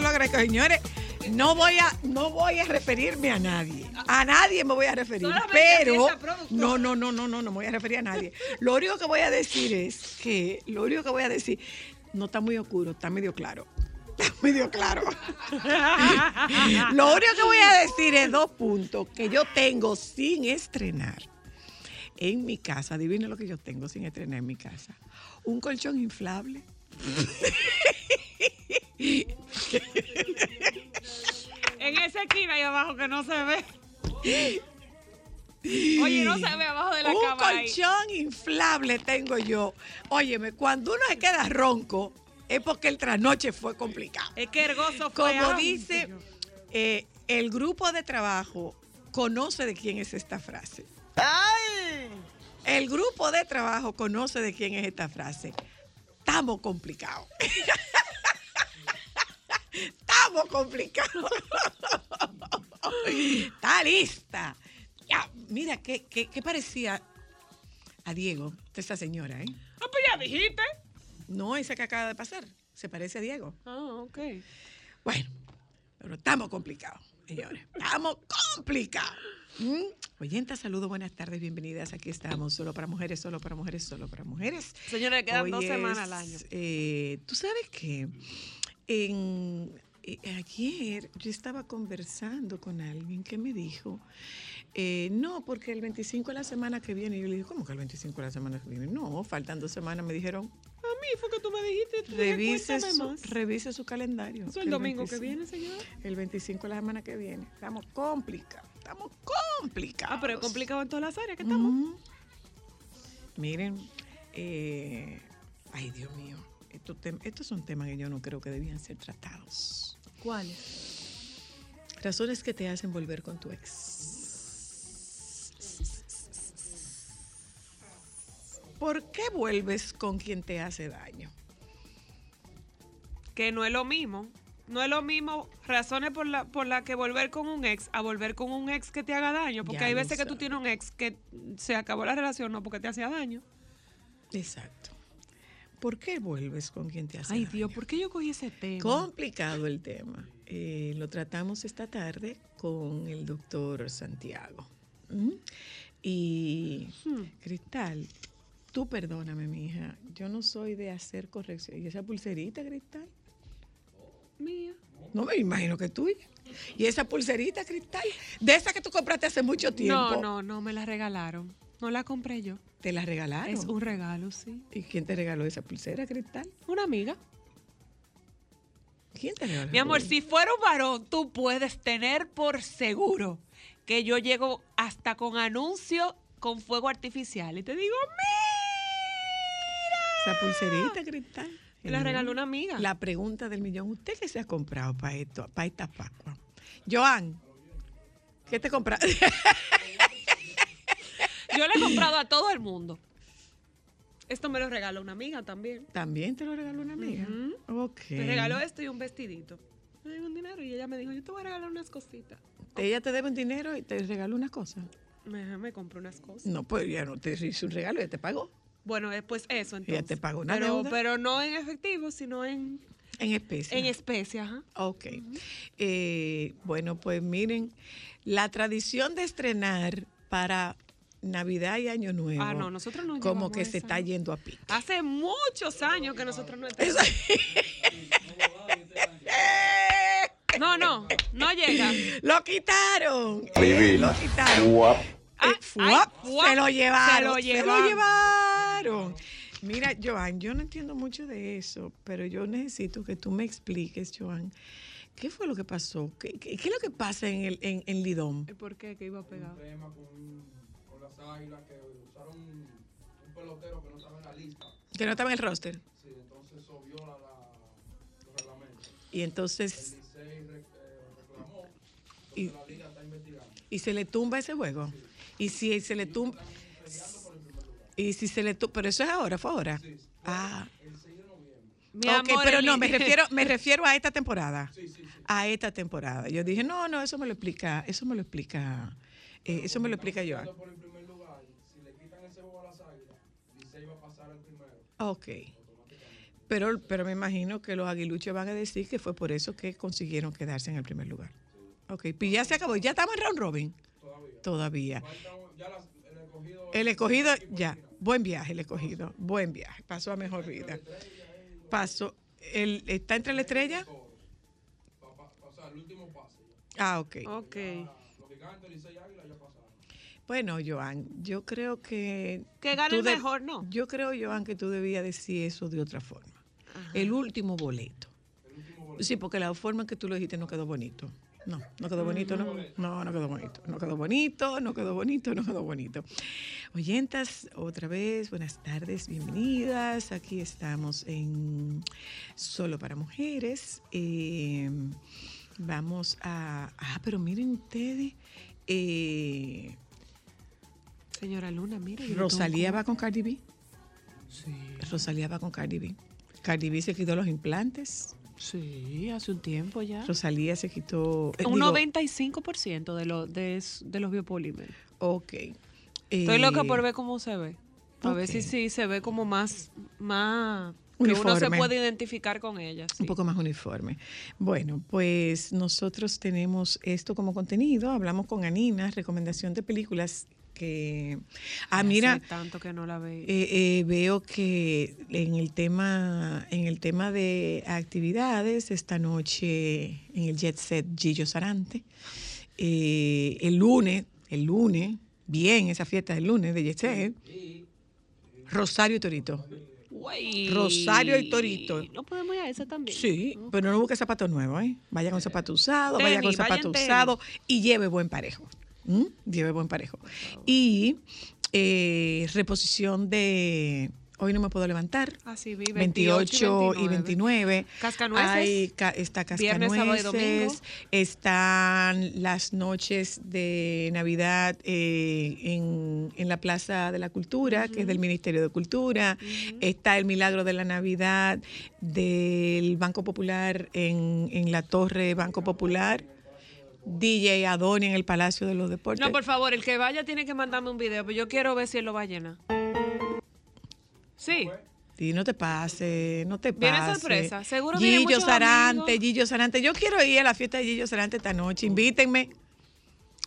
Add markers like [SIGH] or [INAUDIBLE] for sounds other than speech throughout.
Lo agradezco. Señores, no voy a, no voy a referirme a nadie. A nadie me voy a referir. Solamente Pero. No, no, no, no, no, no me voy a referir a nadie. Lo único que voy a decir es que, lo único que voy a decir, no está muy oscuro, está medio claro. Está [LAUGHS] medio claro. Lo único que voy a decir es dos puntos que yo tengo sin estrenar en mi casa. Adivinen lo que yo tengo sin estrenar en mi casa. Un colchón inflable. [LAUGHS] En esa esquina ahí abajo que no se ve. Oye, no se ve abajo de la Un cama. ahí. colchón inflable tengo yo. Óyeme, cuando uno se queda ronco, es porque el trasnoche fue complicado. Es que el gozo fue Como dice eh, el grupo de trabajo, conoce de quién es esta frase. El grupo de trabajo conoce de quién es esta frase. Estamos complicados. [LAUGHS] Estamos complicados. [LAUGHS] Está lista. Ya, mira, ¿qué, qué, qué parecía a Diego, de esta señora, eh? Ah, pues ya dijiste. No, esa que acaba de pasar. Se parece a Diego. Ah, ok. Bueno, pero estamos complicados, señores. Estamos complicados. ¿Mm? Oyentas, saludos, buenas tardes, bienvenidas. Aquí estamos, solo para mujeres, solo para mujeres, solo para mujeres. Señores, quedan Hoy dos es, semanas al año. eh, Tú sabes que en, eh, ayer yo estaba conversando con alguien que me dijo, eh, no, porque el 25 es la semana que viene. Yo le dije, ¿cómo que el 25 es la semana que viene? No, faltan dos semanas. Me dijeron, A mí fue que tú me dijiste. tú revise su, más. revise su calendario. Eso el domingo que 25 viene, señor. El 25 es la semana que viene. Estamos complicados. Estamos complicados. Ah, pero es complicado en todas las áreas que estamos. Miren, eh, ay Dios mío, estos, son temas que yo no creo que debían ser tratados. ¿Cuáles? Razones que te hacen volver con tu ex. ¿Por qué vuelves con quien te hace daño? Que no es lo mismo. No es lo mismo razones por la, por la que volver con un ex a volver con un ex que te haga daño. Porque Ya hay veces que tú tienes un ex que se acabó la relación no porque te hacía daño. Exacto. ¿Por qué vuelves con quien te hace Ay, daño? Dios, ¿por qué yo cogí ese tema? Complicado el tema. Eh, lo tratamos esta tarde con el doctor Santiago. ¿Mm? Y Hmm. Cristal, tú perdóname, mi hija. Yo no soy de hacer corrección. ¿Y esa pulserita, Cristal? Mía. No me imagino que tuya. ¿Y esa pulserita, Cristal? De esa que tú compraste hace mucho tiempo. No, no, no, me la regalaron. No la compré yo. ¿Te la regalaron? Es un regalo, sí. ¿Y quién te regaló esa pulsera, Cristal? Una amiga. ¿Quién te regaló? Mi amor, si fuera un varón, tú puedes tener por seguro que yo llego hasta con anuncio con fuego artificial. Y te digo, Esa pulserita cristal. Me la regaló una amiga. La pregunta del millón. ¿Usted qué se ha comprado para esto, para esta Pascua? Joan, ¿qué te compraste? [LAUGHS] Yo le he comprado a todo el mundo. Esto me lo regaló una amiga también. También te lo regaló una amiga. Ok. Me regaló esto y un vestidito. Me dio un dinero y ella me dijo, yo te voy a regalar unas cositas. Ella te debe un dinero y te regaló una cosa. Me, me compró unas cosas. No, pues ya no te hizo un regalo, ya te pagó. Bueno, después eso Ella entonces. te pagó una pero, deuda. pero no en efectivo, sino en, En especie. en especie, ajá. Ok. Eh, bueno, pues miren, la tradición de estrenar para Navidad y Año Nuevo. Ah, no, nosotros no Como que se está yendo a pique. Hace muchos años que nosotros no estamos. [LAUGHS] No, no, no llega. ¡Lo quitaron! Divina. Lo quitaron. Guap. Ah, fuap, ay, fuap, se lo llevaron. se lo Se lo llevaron. llevaron. Mira, Joan, yo no entiendo mucho de eso, pero yo necesito que tú me expliques, Joan, ¿qué fue lo que pasó? ¿Qué, qué- qué es lo que pasa en, el, en, en Lidón? ¿Por qué? Que iba pegado. tema con, con las águilas que usaron un pelotero que no estaba en la lista. Que no estaba en el roster. Sí, entonces eso viola la, los reglamentos. Y entonces, El Licey re- eh, reclamó, entonces Y- la liga está investigando. y se le tumba ese juego. Y si se le tumba... Y si se le tumba... Pero eso es ahora, fue ahora. Ah, Mi ok, amor, pero el- no, me refiero, me [LAUGHS] refiero a esta temporada. A esta temporada. Yo dije, no, no, eso me lo explica, eso me lo explica, eh, eso me lo explica Joan. Ok. Pero, pero me imagino que los aguiluchos van a decir que fue por eso que consiguieron quedarse en el primer lugar. Ok, pues ya se acabó, ya estamos en round robin. Todavía. Falta un- ya las- el escogido El escogido, ya, buen viaje el escogido, buen viaje, pasó a mejor vida. Pasó, el, ¿está entre la estrella? pa- pa- o sea, el último pase. ya. Ah, ok. Ok. Bueno, Joan, yo creo que... Que gane el mejor, ¿no? Yo creo, Joan, que tú debías decir eso de otra forma. El último boleto. Sí, porque la forma en que tú lo dijiste no quedó bonito. No, no quedó bonito, no. No, no quedó bonito. No quedó bonito, no quedó bonito, no quedó bonito. Oyentas, otra vez, buenas tardes, bienvenidas. Aquí estamos en Solo para Mujeres. Eh, vamos a. Ah, pero miren ustedes. eh, Señora Luna, le Rosalía va con Cardi B. Sí, Rosalía va con Cardi B. Cardi B se quitó los implantes. sí, hace un tiempo ya. Rosalía se quitó. eh, Un digo, 95% de, lo, de, de los biopolímeros. Ok. Estoy loca Eh, por ver cómo se ve. A ver si sí se ve como más, más que uno se Uniforme. puede identificar con ella. sí. Un poco más uniforme. Bueno, pues nosotros tenemos esto como contenido. Hablamos con Anina, recomendación de películas que. Ah, mira, tanto que no la veo. eh, eh, veo que en el tema, en el tema de actividades, esta noche en el Jet Set Gillo Sarante. Eh, el lunes, el lunes, bien, esa fiesta del lunes de Jet Set. Rosario y Torito. Rosario y Torito. No podemos ir a esa también. Sí, pero no busque zapatos nuevos, ¿eh? Vaya con zapatos usados, vaya con Tenis, vaya tenis. usados y lleve buen parejo. ¿M? Lleve buen parejo. Y eh, reposición de. Hoy no me puedo levantar. Ah, sí, vi 28 y 29. Cascanueces. Hay ca- está Viernes, sábado y Cascanueces. domingo. Están las noches de Navidad eh, en, en la Plaza de la Cultura, que es del Ministerio de Cultura. Está el Milagro de la Navidad del Banco Popular en, en la Torre Banco Popular. DJ Adoni en el Palacio de los Deportes. No, por favor, el que vaya tiene que mandarme un video, pero yo quiero ver si él lo va a llenar. Sí. Sí, no te pase, no te pase. Viene sorpresa, seguro vienen Gillo muchos Sarante, amigos. Gillo Sarante. Yo quiero ir a la fiesta de Gillo Sarante esta noche. Invítenme.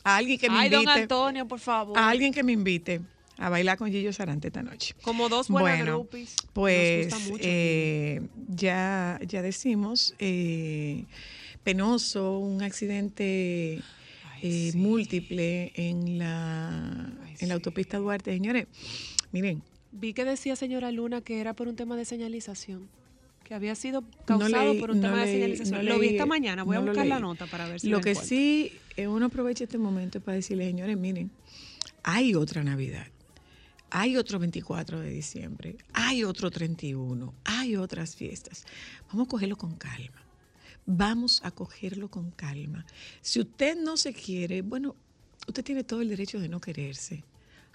A alguien que me Ay, don invite. Antonio, por favor. A alguien que me invite a bailar con Gillo Sarante esta noche. Como dos buenas Bueno, groupies. Nos pues gusta mucho. eh, ya, ya decimos, eh, penoso, un accidente eh, múltiple en la, en la autopista Duarte. Señores, miren, Vi que decía señora Luna que era por un tema de señalización. Que había sido causado leí- por un no tema de señalización. no lo vi esta mañana. Voy a buscar la nota para ver si Lo que encuentro. sí, eh, uno aprovecha este momento para decirle, señores, miren, hay otra Navidad. hay otro 24 de diciembre, hay otro 31, hay otras fiestas. Vamos a cogerlo con calma. Vamos a cogerlo con calma. Si usted no se quiere, bueno, usted tiene todo el derecho de no quererse.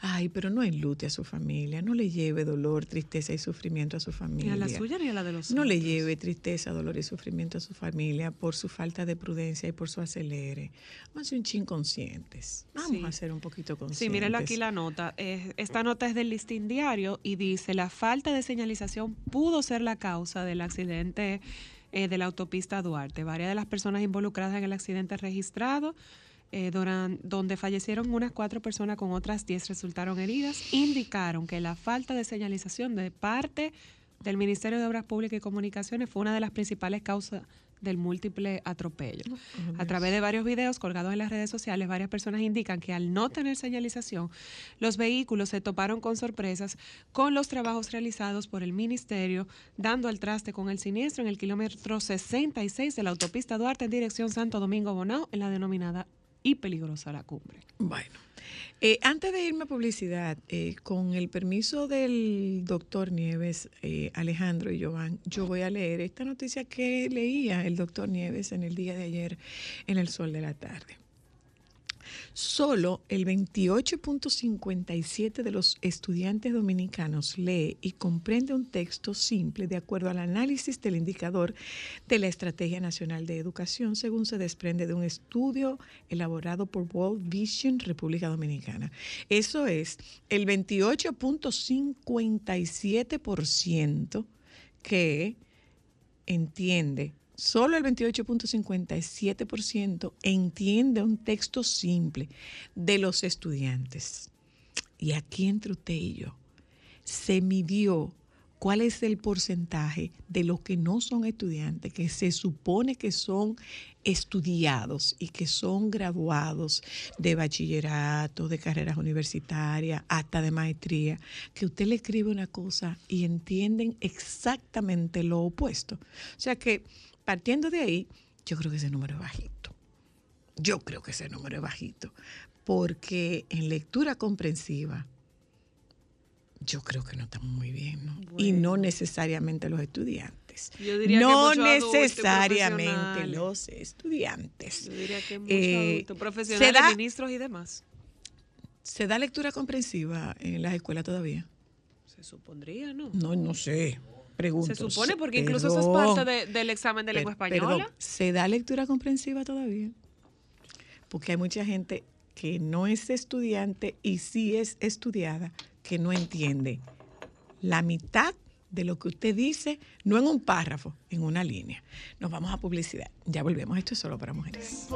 Ay, pero no enlute a su familia, no le lleve dolor, tristeza y sufrimiento a su Ni familia. a la suya ni a la de los No le lleve tristeza, dolor y sufrimiento a su familia por su falta de prudencia y por su acelere. Vamos a ser un chin conscientes. Vamos Sí. a ser un poquito conscientes. Sí, mírenlo aquí la nota. Eh, esta nota es del listín diario y dice, la falta de señalización pudo ser la causa del accidente eh, de la autopista Duarte. Varias de las personas involucradas en el accidente registrado, eh, duran- donde fallecieron unas cuatro personas con otras diez resultaron heridas, indicaron que la falta de señalización de parte del Ministerio de Obras Públicas y Comunicaciones fue una de las principales causas del múltiple atropello. A través de varios videos colgados en las redes sociales, varias personas indican que al no tener señalización, los vehículos se toparon con sorpresas con los trabajos realizados por el ministerio, dando al traste con el siniestro en el kilómetro 66 de la autopista Duarte en dirección Santo Domingo Bonao, en la denominada y peligrosa la cumbre. Bueno, eh, antes de irme a publicidad, eh, con el permiso del doctor Nieves, eh, Alejandro y Jovan, yo voy a leer esta noticia que leía el doctor Nieves en el día de ayer en el sol de la tarde. Solo el 28.57 de los estudiantes dominicanos lee y comprende un texto simple de acuerdo al análisis del indicador de la Estrategia Nacional de Educación, según se desprende de un estudio elaborado por World Vision República Dominicana. Eso es el 28.57% que entiende, solo el 28.57% entiende un texto simple de los estudiantes. Y aquí entre usted y yo, se midió cuál es el porcentaje de los que no son estudiantes, que se supone que son estudiados y que son graduados de bachillerato, de carreras universitarias, hasta de maestría, que usted le escribe una cosa y entienden exactamente lo opuesto. O sea que partiendo de ahí, yo creo que ese número es bajito. Yo creo que ese número es bajito, porque en lectura comprensiva, yo creo que no estamos muy bien, ¿no? Y no necesariamente los estudiantes. Yo diría no necesariamente los estudiantes. Yo diría que muchos Eh, profesionales, da- ministros y demás. ¿Se da lectura comprensiva en las escuelas todavía? Se supondría, ¿no? No, no sé. Pregunto. Se supone, porque Perdón, incluso eso es parte de- del examen de lengua per- española. perdón, ¿Se da lectura comprensiva todavía? Porque hay mucha gente que no es estudiante y sí es estudiada que no entiende la mitad de lo que usted dice, no en un párrafo, en una línea. Nos vamos a publicidad. Ya volvemos. Esto es solo para mujeres.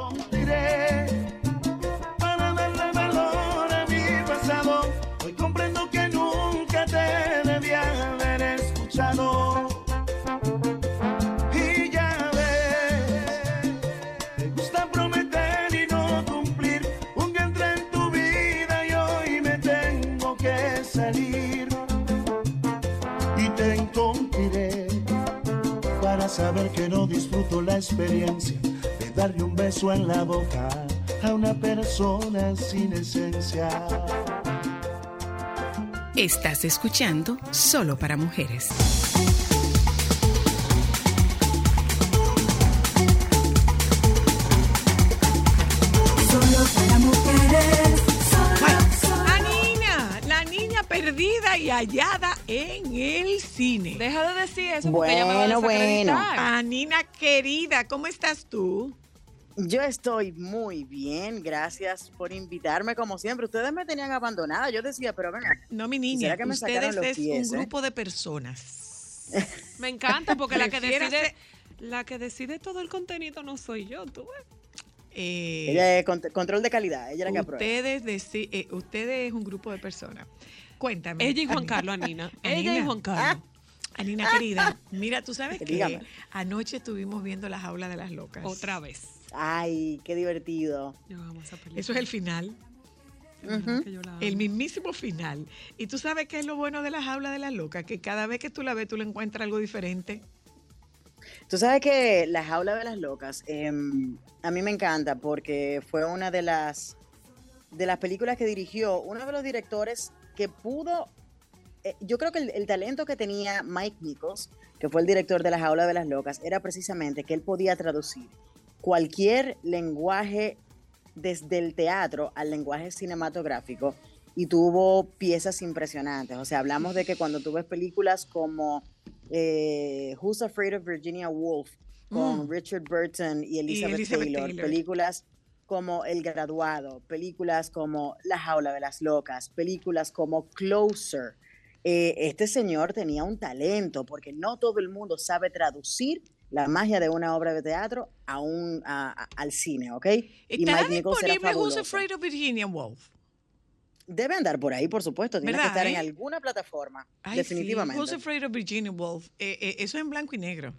Te encontraré para saber que no disfruto la experiencia de darle un beso en la boca a una persona sin esencia. Estás escuchando Solo para Mujeres. Solo para mujeres. Solo, solo. La niña, la niña perdida y hallada en el cine. Deja de decir eso porque ella me va a Bueno, bueno. Anina querida, ¿cómo estás tú? Yo estoy muy bien, gracias por invitarme como siempre. Ustedes me tenían abandonada, yo decía, pero venga, No, mi niña, que me ustedes los es pies, un ¿eh? grupo de personas. [LAUGHS] Me encanta porque la que decide la que decide todo el contenido no soy yo, tú ves. Eh, ella es cont- control de calidad, ella es la que aprueba. ustedes, deci- eh, ustedes es un grupo de personas. Cuéntame. Ella y Juan Anina. Carlos, Anina. [LAUGHS] Ella y. Juan Carlos. Anina querida, mira, tú sabes [LAUGHS] que Dígame. anoche estuvimos viendo la jaula de las locas. Otra vez. Ay, qué divertido. Eso es el final, el mismísimo final. Y tú sabes qué es lo bueno de la jaula de las locas, que cada vez que tú la ves tú le encuentras algo diferente. Tú sabes que La Jaula de las Locas, em, a mí me encanta porque fue una de las, de las películas que dirigió uno de los directores que pudo, eh, yo creo que el, el talento que tenía Mike Nichols, que fue el director de La Jaula de las Locas, era precisamente que él podía traducir cualquier lenguaje desde el teatro al lenguaje cinematográfico y tuvo piezas impresionantes. O sea, hablamos de que cuando tú ves películas como eh, Who's Afraid of Virginia Woolf con Mm. Richard Burton y Elizabeth, Elizabeth Taylor, Taylor. películas como El Graduado, películas como La Jaula de las Locas, películas como Closer. Eh, este señor tenía un talento porque no todo el mundo sabe traducir la magia de una obra de teatro a un, a- a- al cine, ¿ok? Y Está Mike Nichols era disponible Who's. Afraid of Virginia Woolf. Debe andar por ahí, por supuesto. Tiene que ¿Verdad, estar en eh? alguna plataforma. Ay, definitivamente. Sí. Who's Afraid of Virginia Woolf. Eh, eh, eso en blanco y negro.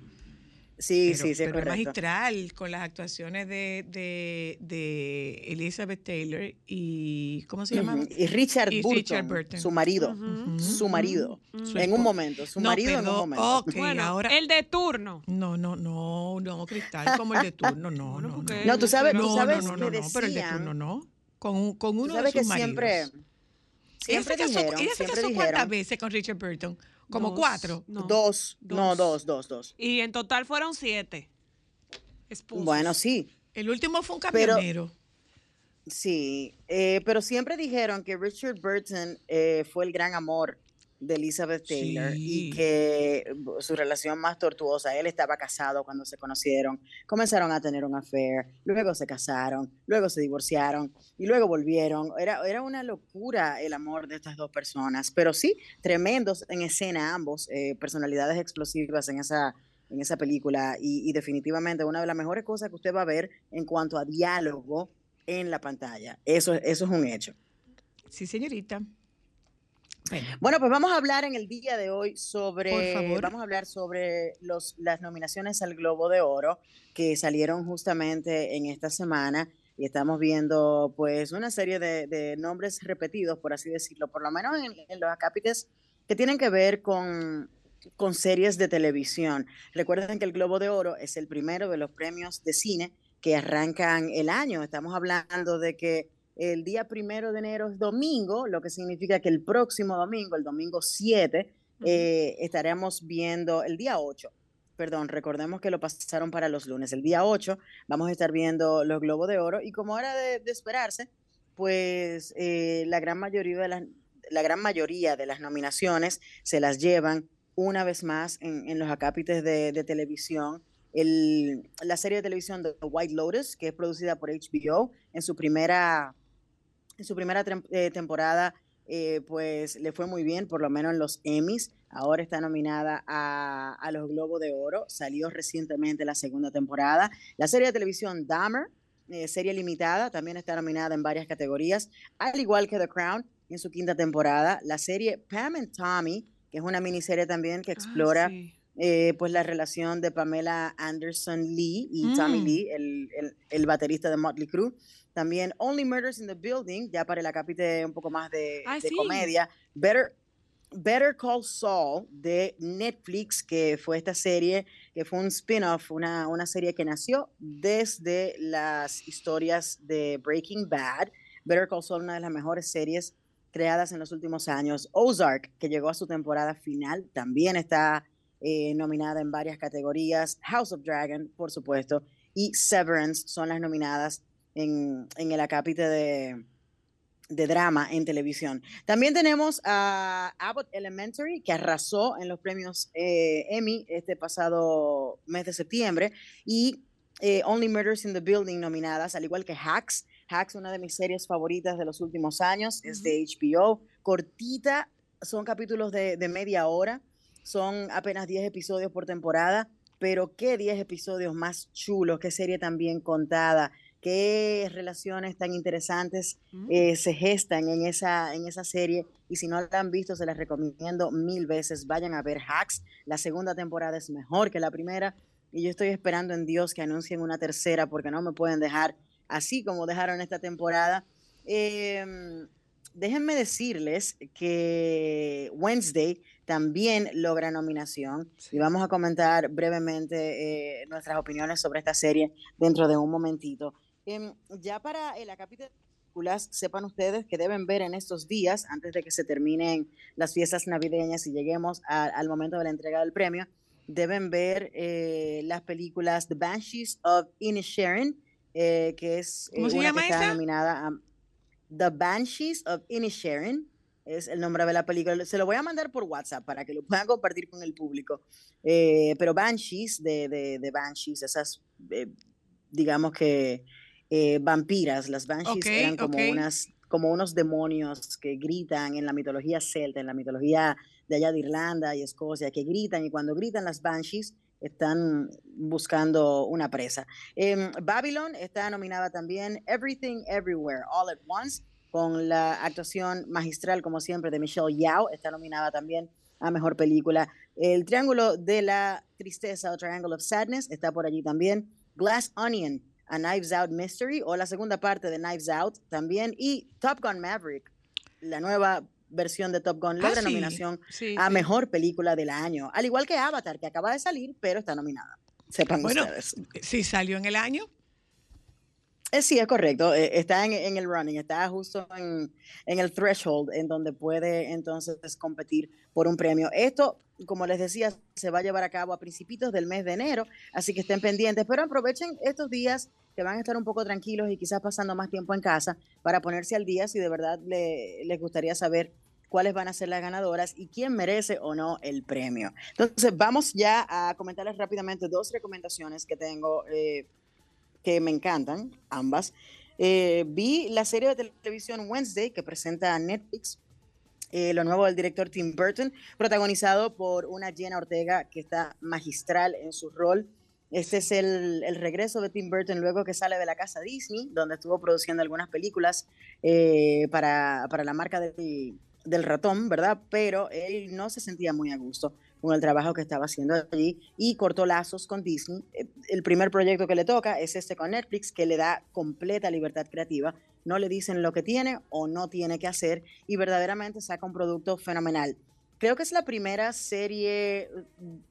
Sí, Pero- sí, sí, pero correcto. magistral con las actuaciones de, de, de Elizabeth Taylor y ¿cómo se llama? Y Richard, Y Burton, Richard Burton. su marido. Su marido. Su en un momento. Su No, marido en un momento. Ok, Bueno, ahora el de turno. no, no, no, no, Cristal, como el de turno, no, no, no. No, tú sabes, tú no, sabes no, no, que no, no, pero el de decían- turno no. Con, un- con tú uno sabes de que sus siempre, maridos. siempre ella se casó, dijeron, ella se siempre casó cuántas veces con Richard Burton? Como Dos, cuatro. no. dos, no, dos, dos, dos. Y en total fueron siete. esposos. Bueno, sí, El último fue un Pero- camionero. sí, eh, pero siempre dijeron que Richard Burton eh, fue el gran amor de Elizabeth Taylor Sí. y que eh, su relación más tortuosa, él estaba casado cuando se conocieron, comenzaron a tener un affair, luego se casaron, luego se divorciaron y luego volvieron. Era, era una locura el amor de estas dos personas, pero sí, tremendos en escena ambos, eh, personalidades explosivas en esa, en esa película y, y definitivamente una de las mejores cosas que usted va a ver en cuanto a diálogo en la pantalla. Eso, eso es un hecho. Sí, señorita. Bueno, pues vamos a hablar en el día de hoy sobre, vamos a hablar sobre los, las nominaciones al Globo de Oro que salieron justamente en esta semana y estamos viendo pues una serie de, de nombres repetidos, por así decirlo, por lo menos en, en los acápites que tienen que ver con, con series de televisión. Recuerden que el Globo de Oro es el primero de los premios de cine que arrancan el año. Estamos hablando de que el día primero de enero es domingo, lo que significa que el próximo domingo, el domingo 7, eh, estaremos viendo el día 8. Perdón, recordemos que lo pasaron para los lunes. El día 8 vamos a estar viendo los Globos de Oro y como era de, de esperarse, pues eh, la, gran mayoría de las, la gran mayoría de las nominaciones se las llevan una vez más en, en los acápites de, de televisión. El- la serie de televisión de White Lotus, que es producida por HBO, en su primera, en su primera eh, temporada, eh, pues le fue muy bien, por lo menos en los Emmys. Ahora está nominada a, a los Globos de Oro. Salió recientemente la segunda temporada. La serie de televisión Dahmer, eh, serie limitada, también está nominada en varias categorías, al igual que The Crown en su quinta temporada. La serie Pam and Tommy, que es una miniserie también que Ah, explora sí. Eh, pues la relación de Pamela Anderson Lee y Tommy Mm. Lee, el, el- el baterista de Motley Crue. También Only Murders in the Building, ya para el acápite un poco más de, Ay, de sí. comedia. Better, Better Call Saul de Netflix, que fue esta serie, que fue un spin-off, una, una serie que nació desde las historias de Breaking Bad. Better Call Saul, una de las mejores series creadas en los últimos años. Ozark, que llegó a su temporada final, también está eh, nominada en varias categorías. House of Dragon, por supuesto, y Severance son las nominadas en, en el acápite de, de drama en televisión. También tenemos a Abbott Elementary, que arrasó en los premios eh, Emmy este pasado mes de septiembre, y eh, Only Murders in the Building nominadas, al igual que Hacks. Hacks, una de mis series favoritas de los últimos años, es de HBO, cortita, son capítulos de, de media hora, son apenas 10 episodios por temporada, pero qué 10 episodios más chulos, qué serie tan bien contada, qué relaciones tan interesantes Mm. eh, se gestan en esa, en esa serie. Y si no la han visto, se las recomiendo mil veces. Vayan a ver Hacks. La segunda temporada es mejor que la primera. Y yo estoy esperando en Dios que anuncien una tercera porque no me pueden dejar así como dejaron esta temporada. Em, déjenme decirles que Wednesday también logra nominación y vamos a comentar brevemente eh, nuestras opiniones sobre esta serie dentro de un momentito. Em, ya para el acápite películas, sepan ustedes que deben ver en estos días, antes de que se terminen las fiestas navideñas y lleguemos a- al momento de la entrega del premio, deben ver eh, las películas The Banshees of Inisherin, eh, que es eh, ¿Cómo se una que está esa? nominada a The Banshees of Inisherin. Es el nombre de la película. Se lo voy a mandar por WhatsApp para que lo puedan [LAUGHS] compartir con el público. Eh, pero Banshees, de, de, de Banshees, esas, eh, digamos que eh, vampiras, las Banshees Ok, eran como, ok. unas, como unos demonios que gritan en la mitología celta, en la mitología de allá de Irlanda y Escocia, que gritan y cuando gritan las Banshees están buscando una presa. Em, Babylon está nominada también Everything Everywhere All at Once con la actuación magistral como siempre de Michelle Yao, está nominada también a mejor película. El Triángulo de la Tristeza o Triangle of Sadness está por allí también. Glass Onion, A Knives Out Mystery o la segunda parte de Knives Out también y Top Gun Maverick, la nueva versión de Top Gun Ah, logra sí. nominación Sí, a sí. mejor película del año, al igual que Avatar que acaba de salir, pero está nominada. Sepan Bueno, ustedes. si salió en el año, Eh, sí, es correcto. eh, está en, en el running, está justo en, en el threshold en donde puede entonces competir por un premio. Esto, como les decía, se va a llevar a cabo a principios del mes de enero, así que estén pendientes, pero aprovechen estos días que van a estar un poco tranquilos y quizás pasando más tiempo en casa para ponerse al día si de verdad le- les gustaría saber cuáles van a ser las ganadoras y quién merece o no el premio. Entonces, vamos ya a comentarles rápidamente dos recomendaciones que tengo eh, que me encantan, ambas. Eh, vi la serie de televisión Wednesday que presenta Netflix, eh, lo nuevo del director Tim Burton, protagonizado por una Jenna Ortega que está magistral en su rol. Este es el, el regreso de Tim Burton luego que sale de la casa Disney, donde estuvo produciendo algunas películas eh, para, para la marca del, ratón, ¿verdad? Pero él no se sentía muy a gusto con el trabajo que estaba haciendo allí y cortó lazos con Disney. Eh, El primer proyecto que le toca es este con Netflix, que le da completa libertad creativa. No le dicen lo que tiene o no tiene que hacer y verdaderamente saca un producto fenomenal. Creo que es la primera serie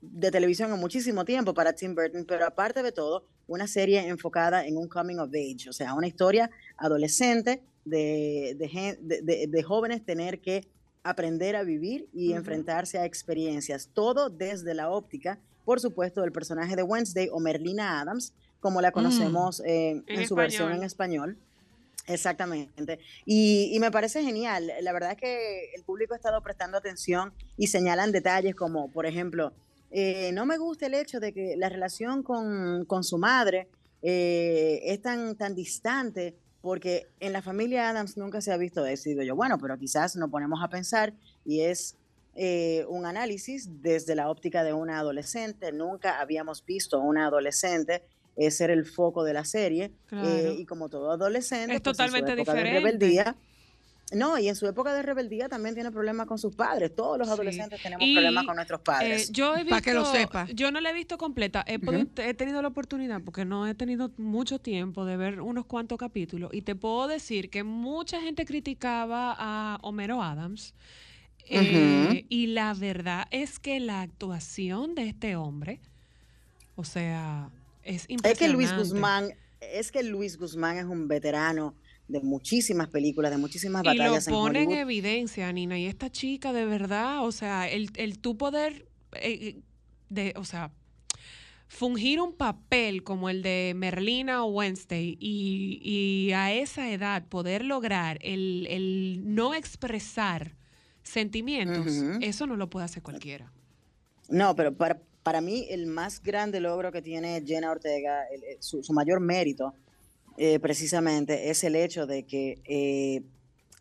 de televisión en muchísimo tiempo para Tim Burton, pero aparte de todo, una serie enfocada en un coming of age, o sea, una historia adolescente de, de de- de- jóvenes tener que aprender a vivir y Ujú. enfrentarse a experiencias, todo desde la óptica, por supuesto, del personaje de Wednesday o Merlina Adams, como la conocemos eh, en, En su versión en español. Exactamente. Y, me parece genial. La verdad es que el público ha estado prestando atención y señalan detalles como, por ejemplo, eh, no me gusta el hecho de que la relación con, con su madre eh, es tan, tan distante porque en la familia Adams nunca se ha visto eso. Y digo yo, bueno, pero quizás nos ponemos a pensar y es eh, un análisis desde la óptica de una adolescente. Nunca habíamos visto una adolescente eh, ser el foco de la serie. Claro. eh, y como todo adolescente, Es pues, en su totalmente época de rebeldía. No, y en su época de rebeldía también tiene problemas con sus padres. Todos los Sí. adolescentes tenemos Y, problemas con nuestros Eh, padres. yo he visto, Pa' que lo sepa. Yo no la he visto completa. He, podido- he tenido la oportunidad porque no he tenido mucho tiempo de ver unos cuantos capítulos y te puedo decir que mucha gente criticaba a Homero Adams. eh, y la verdad es que la actuación de este hombre, o sea, es es que impresionante. Luis Guzmán, es que Luis Guzmán es un veterano de muchísimas películas, de muchísimas Y lo batallas en pone en evidencia, Nina. Y esta chica, de verdad, o sea, el, el tu poder, eh, de, o sea, fungir un papel como el de Merlina o Wednesday y, y a esa edad poder lograr el, el no expresar sentimientos, eso no lo puede hacer cualquiera. No, pero para, para mí el más grande logro que tiene Jenna Ortega, el- el- su, su mayor mérito, eh, precisamente, es el hecho de que eh,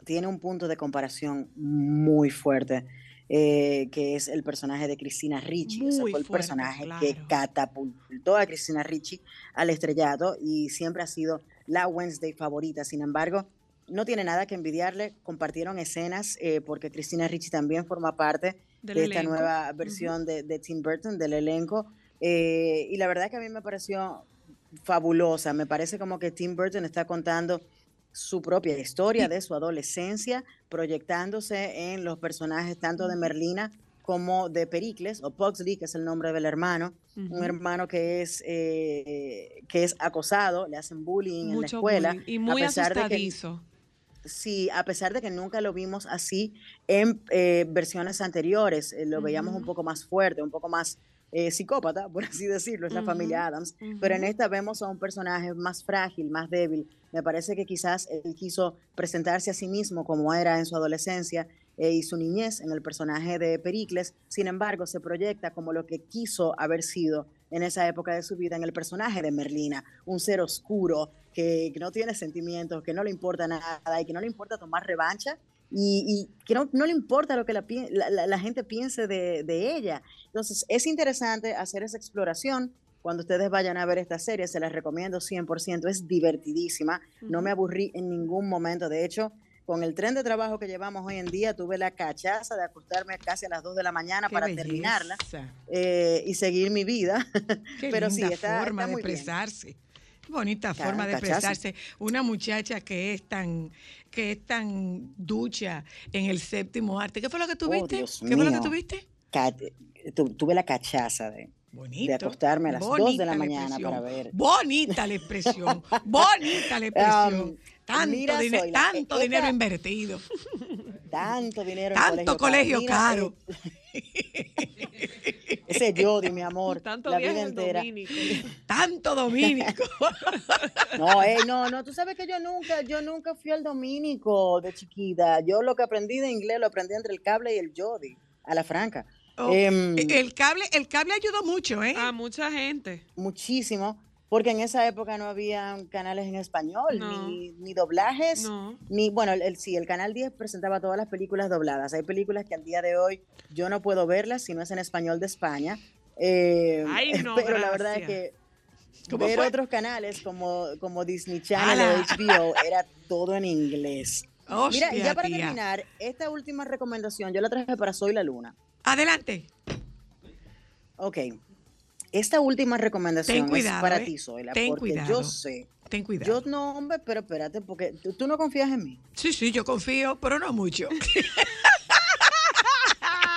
tiene un punto de comparación muy fuerte, eh, que es el personaje de Cristina Ricci. Ese Muy fue el fuerte, personaje que claro. catapultó a Cristina Ricci al estrellato y siempre ha sido la Wednesday favorita. Sin embargo, no tiene nada que envidiarle. Compartieron escenas eh, porque Cristina Ricci también forma parte de esta elenco. nueva versión de, de Tim Burton, del elenco. Eh, y la verdad que a mí me pareció fabulosa. Me parece como que Tim Burton está contando su propia historia de su adolescencia, proyectándose en los personajes tanto de Merlina como de Pericles, o Pugsley, que es el nombre del hermano, un hermano que es, eh, que es acosado, le hacen bullying en la escuela, bullying y muy a pesar de que- sí, a pesar de que nunca lo vimos así en eh, versiones anteriores, eh, lo veíamos un poco más fuerte, un poco más eh, psicópata, por así decirlo, es la familia Adams, pero en esta vemos a un personaje más frágil, más débil. Me parece que quizás él quiso presentarse a sí mismo como era en su adolescencia eh, y su niñez en el personaje de Pericles, sin embargo, se proyecta como lo que quiso haber sido en esa época de su vida en el personaje de Merlina, un ser oscuro que, que no tiene sentimientos, que no le importa nada y que no le importa tomar revancha y, y que no, no le importa lo que la gente piense de, de ella. Entonces, es interesante hacer esa exploración. Cuando ustedes vayan a ver esta serie, se las recomiendo 100%, es divertidísima, no me aburrí en ningún momento. De hecho, con el tren de trabajo que llevamos hoy en día, tuve la cachaza de acostarme casi a las 2 de la mañana Qué para terminarla eh, y seguir mi vida. [LAUGHS] Qué Pero sí, linda está- forma está de muy bien. expresarse. Qué bonita Claro, forma de cachazo. expresarse. Una muchacha que es tan que es tan ducha en el séptimo arte. ¿Qué fue lo que tuviste? Oh, Dios ¿Qué fue lo que mío. tuviste? Tuve la cachaza de, Bonito. de acostarme a las 2 de la la mañana expresión. para ver. Bonita la expresión. bonita la [LAUGHS] expresión. Um, tanto mira, tanto dinero invertido. [LAUGHS] Tanto dinero en Tanto colegio Mira, caro. eh, [LAUGHS] ese Jody, mi amor, Tanto la vida entera. dominico. [LAUGHS] Tanto dominico. No, ey, no, no, tú sabes que yo nunca, yo nunca fui al dominico de chiquita. Yo lo que aprendí de inglés lo aprendí entre el cable y el Jody, a la franca. Oh, Em, el cable, el cable ayudó mucho, ¿eh? A mucha gente. muchísimo, porque en esa época no había canales en español, No. ni, ni doblajes, No. ni, bueno, el, el- sí, el Canal 10 presentaba todas las películas dobladas. Hay películas que al día de hoy yo no puedo verlas si no es en español de España. Eh, Ay, [LAUGHS] no, pero la verdad es que ¿Cómo ver fue? otros canales como, como Disney Channel o HBO era todo en inglés. Mira, y ya para tía. terminar, esta última recomendación yo la traje para Soy la Luna. Adelante. Ok. Esta última recomendación cuidado, es para ¿eh? ti, Zoila, Ten porque cuidado. yo sé. Ten cuidado. Yo no, hombre, pero espérate, porque tú, tú no confías en mí. Sí, sí, yo confío, pero no mucho. [LAUGHS]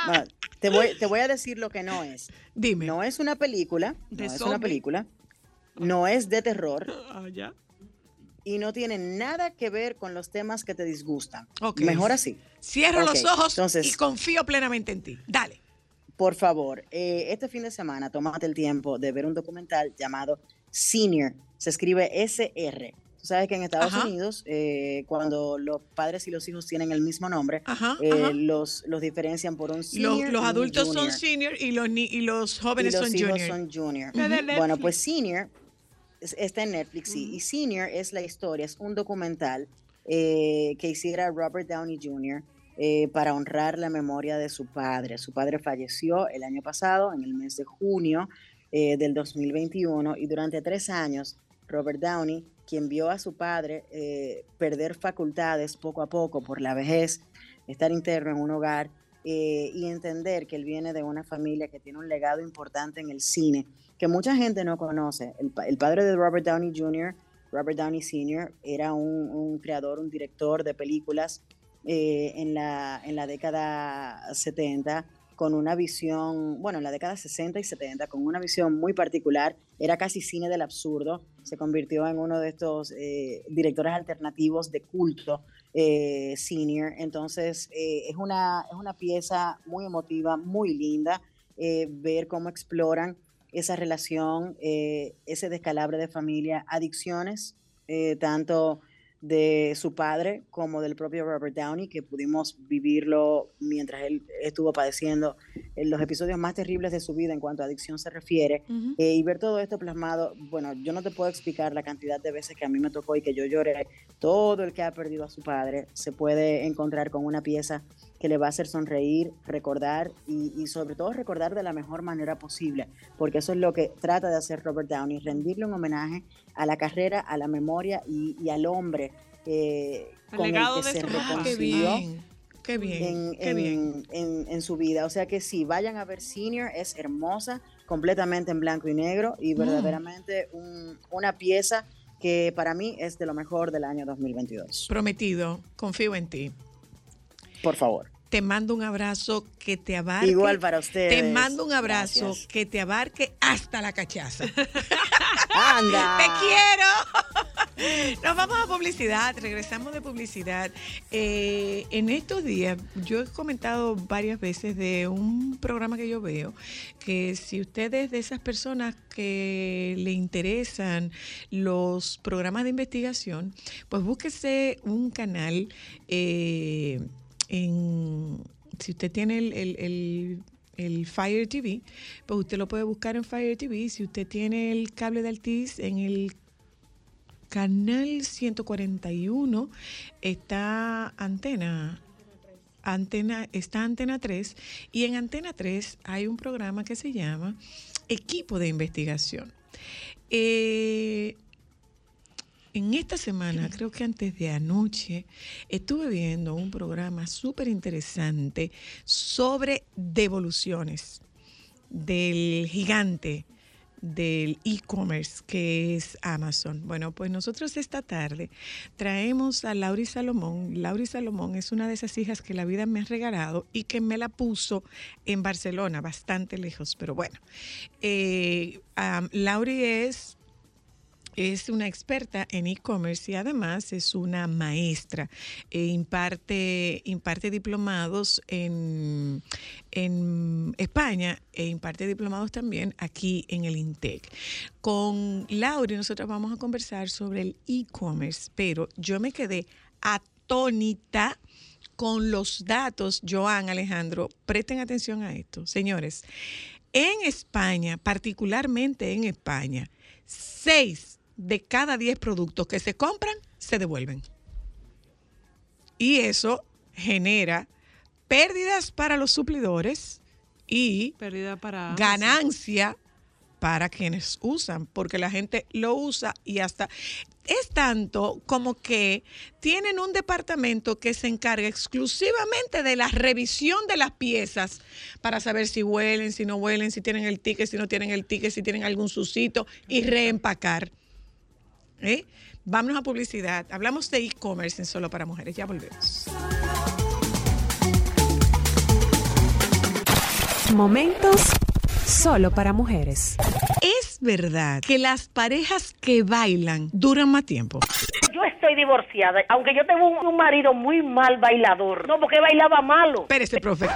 Bueno, te, voy, te voy a decir lo que no es. Dime. No es una película, no ¿De es una película, no es de terror Ah, ya. y no tiene nada que ver con los temas que te disgustan. Ok. Mejor así. Cierro los ojos entonces- y confío plenamente en ti. Dale. Por favor, eh, este fin de semana tómate el tiempo de ver un documental llamado Senior. Se escribe SR. Tú sabes que en Estados Ajá. Unidos, eh, cuando los padres y los hijos tienen el mismo nombre, Ajá, eh, ajá. los, los diferencian por un Los, senior. los y un adultos son senior y los, ni- y los y jóvenes los son hijos junior. son junior. Bueno, pues Senior es- está en Netflix, sí. Y Senior es la historia, es un documental eh, que hiciera Robert Downey Jr. eh, para honrar la memoria de su padre. Su padre falleció el año pasado, en el mes de junio eh, del 2021, y durante tres años, Robert Downey, quien vio a su padre eh, perder facultades poco a poco por la vejez, estar interno en un hogar eh, y entender que él viene de una familia que tiene un legado importante en el cine, que mucha gente no conoce. El, pa- el padre de Robert Downey Jr., Robert Downey Sr., era un creador, un director de películas eh, en, la, en la década 70 con una visión, bueno, en la década 60 y 70, con una visión muy particular, era casi cine del absurdo, se convirtió en uno de estos eh, directores alternativos de culto eh, senior, entonces eh, es, una, es una pieza muy emotiva, muy linda, eh, ver cómo exploran esa relación, eh, ese descalabre de familia, adicciones, tanto de su padre como del propio Robert Downey, que pudimos vivirlo mientras él estuvo padeciendo en los episodios más terribles de su vida en cuanto a adicción se refiere, eh, y ver todo esto plasmado, bueno, yo no te puedo explicar la cantidad de veces que a mí me tocó y que yo lloré. Todo el que ha perdido a su padre se puede encontrar con una pieza que le va a hacer sonreír, recordar y, y sobre todo recordar de la mejor manera posible, porque eso es lo que trata de hacer Robert Downey, rendirle un homenaje a la carrera, a la memoria y, y al hombre eh, con el que de se. Ah, qué reconcilió bien. Qué bien. en, qué bien. en- en- en su vida. O sea que sí, vayan a ver Senior, es hermosa, completamente en blanco y negro y Mm. verdaderamente un- una pieza que para mí es de lo mejor del año 2022. Prometido, confío en ti. Por favor. Te mando un abrazo que te abarque. Igual para ustedes. Te mando un abrazo Gracias. que te abarque hasta la cachaza. [LAUGHS] ¡Anda! ¡Te quiero! Nos vamos a publicidad, regresamos de publicidad. Eh, en estos días, yo he comentado varias veces de un programa que yo veo, que si usted es de esas personas que le interesan los programas de investigación, pues búsquese un canal eh, en, si usted tiene el, el- el- Fire TV, pues usted lo puede buscar en Fire TV. Si usted tiene el cable de Altiz en el canal 141 está antena. Antena, está Antena 3 y en Antena 3 hay un programa que se llama Equipo de Investigación. Eh, en esta semana, creo que antes de anoche, estuve viendo un programa súper interesante sobre devoluciones del gigante del e-commerce que es Amazon. Bueno, pues nosotros esta tarde traemos a Lauri Salomón. Lauri Salomón es una de esas hijas que la vida me ha regalado y que me la puso en Barcelona, bastante lejos, pero bueno. Eh, Lauri es es una experta en e-commerce y además es una maestra. E imparte, imparte diplomados en, en España e imparte diplomados también aquí en el INTEC. Con Laura nosotros vamos a conversar sobre el e-commerce, pero yo me quedé atónita con los datos, Joan Alejandro, presten atención a esto. Señores, en España, particularmente en España, seis de cada diez productos que se compran se devuelven. Y eso genera pérdidas para los suplidores y Pérdida para... ganancia para quienes usan, porque la gente lo usa y hasta es tanto como que tienen un departamento que se encarga exclusivamente de la revisión de las piezas para saber si huelen, si no huelen, si tienen el ticket, si no tienen el ticket, si tienen algún sucito y reempacar. ¿Eh? Vámonos a publicidad. Hablamos de e-commerce en Solo para Mujeres. Ya volvemos. Momentos solo para mujeres. ¿Es verdad que las parejas que bailan duran más tiempo? Yo estoy divorciada, aunque yo tengo un, un marido muy mal bailador. No, porque bailaba malo. Espérese, profe.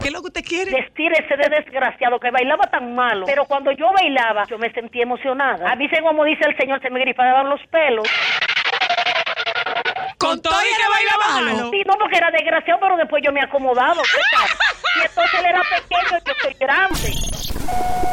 ¿Qué es lo que usted quiere? Decir ese de desgraciado que bailaba tan malo. Pero cuando yo bailaba, yo me sentía emocionada. A mí, como dice el señor, se me gripaban los pelos. Con todo y que baila malo. Sí, no, porque era desgraciado, pero después yo me acomodaba. ¿qué tal? Y entonces él era pequeño, yo soy grande.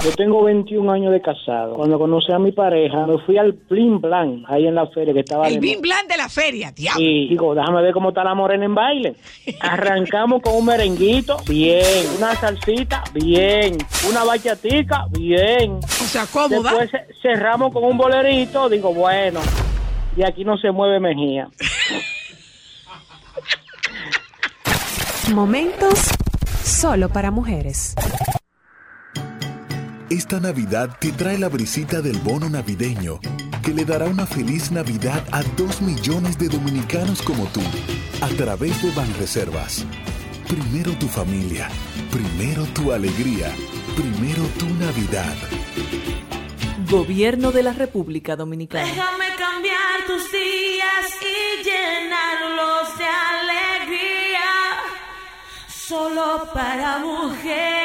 Yo tengo 21 años de casado. Cuando conocí a mi pareja, me fui al Plim Blanc, ahí en la feria que estaba El moda. Blan de la feria, diablo. Y digo, déjame ver cómo está la morena en baile. [LAUGHS] Arrancamos con un merenguito, bien. Una salsita, bien. Una bachatica, bien. O sea, cómoda. Después ce- cerramos con un bolerito, digo, bueno. Y aquí no se mueve Mejía. Momentos solo para mujeres. Esta Navidad te trae la brisita del bono navideño, que le dará una feliz Navidad a dos millones de dominicanos como tú, a través de Banreservas. Primero tu familia, primero tu alegría, primero tu Navidad. Gobierno de la República Dominicana. Déjame cambiar tus días y llenarlos de alegría. Solo para mujeres.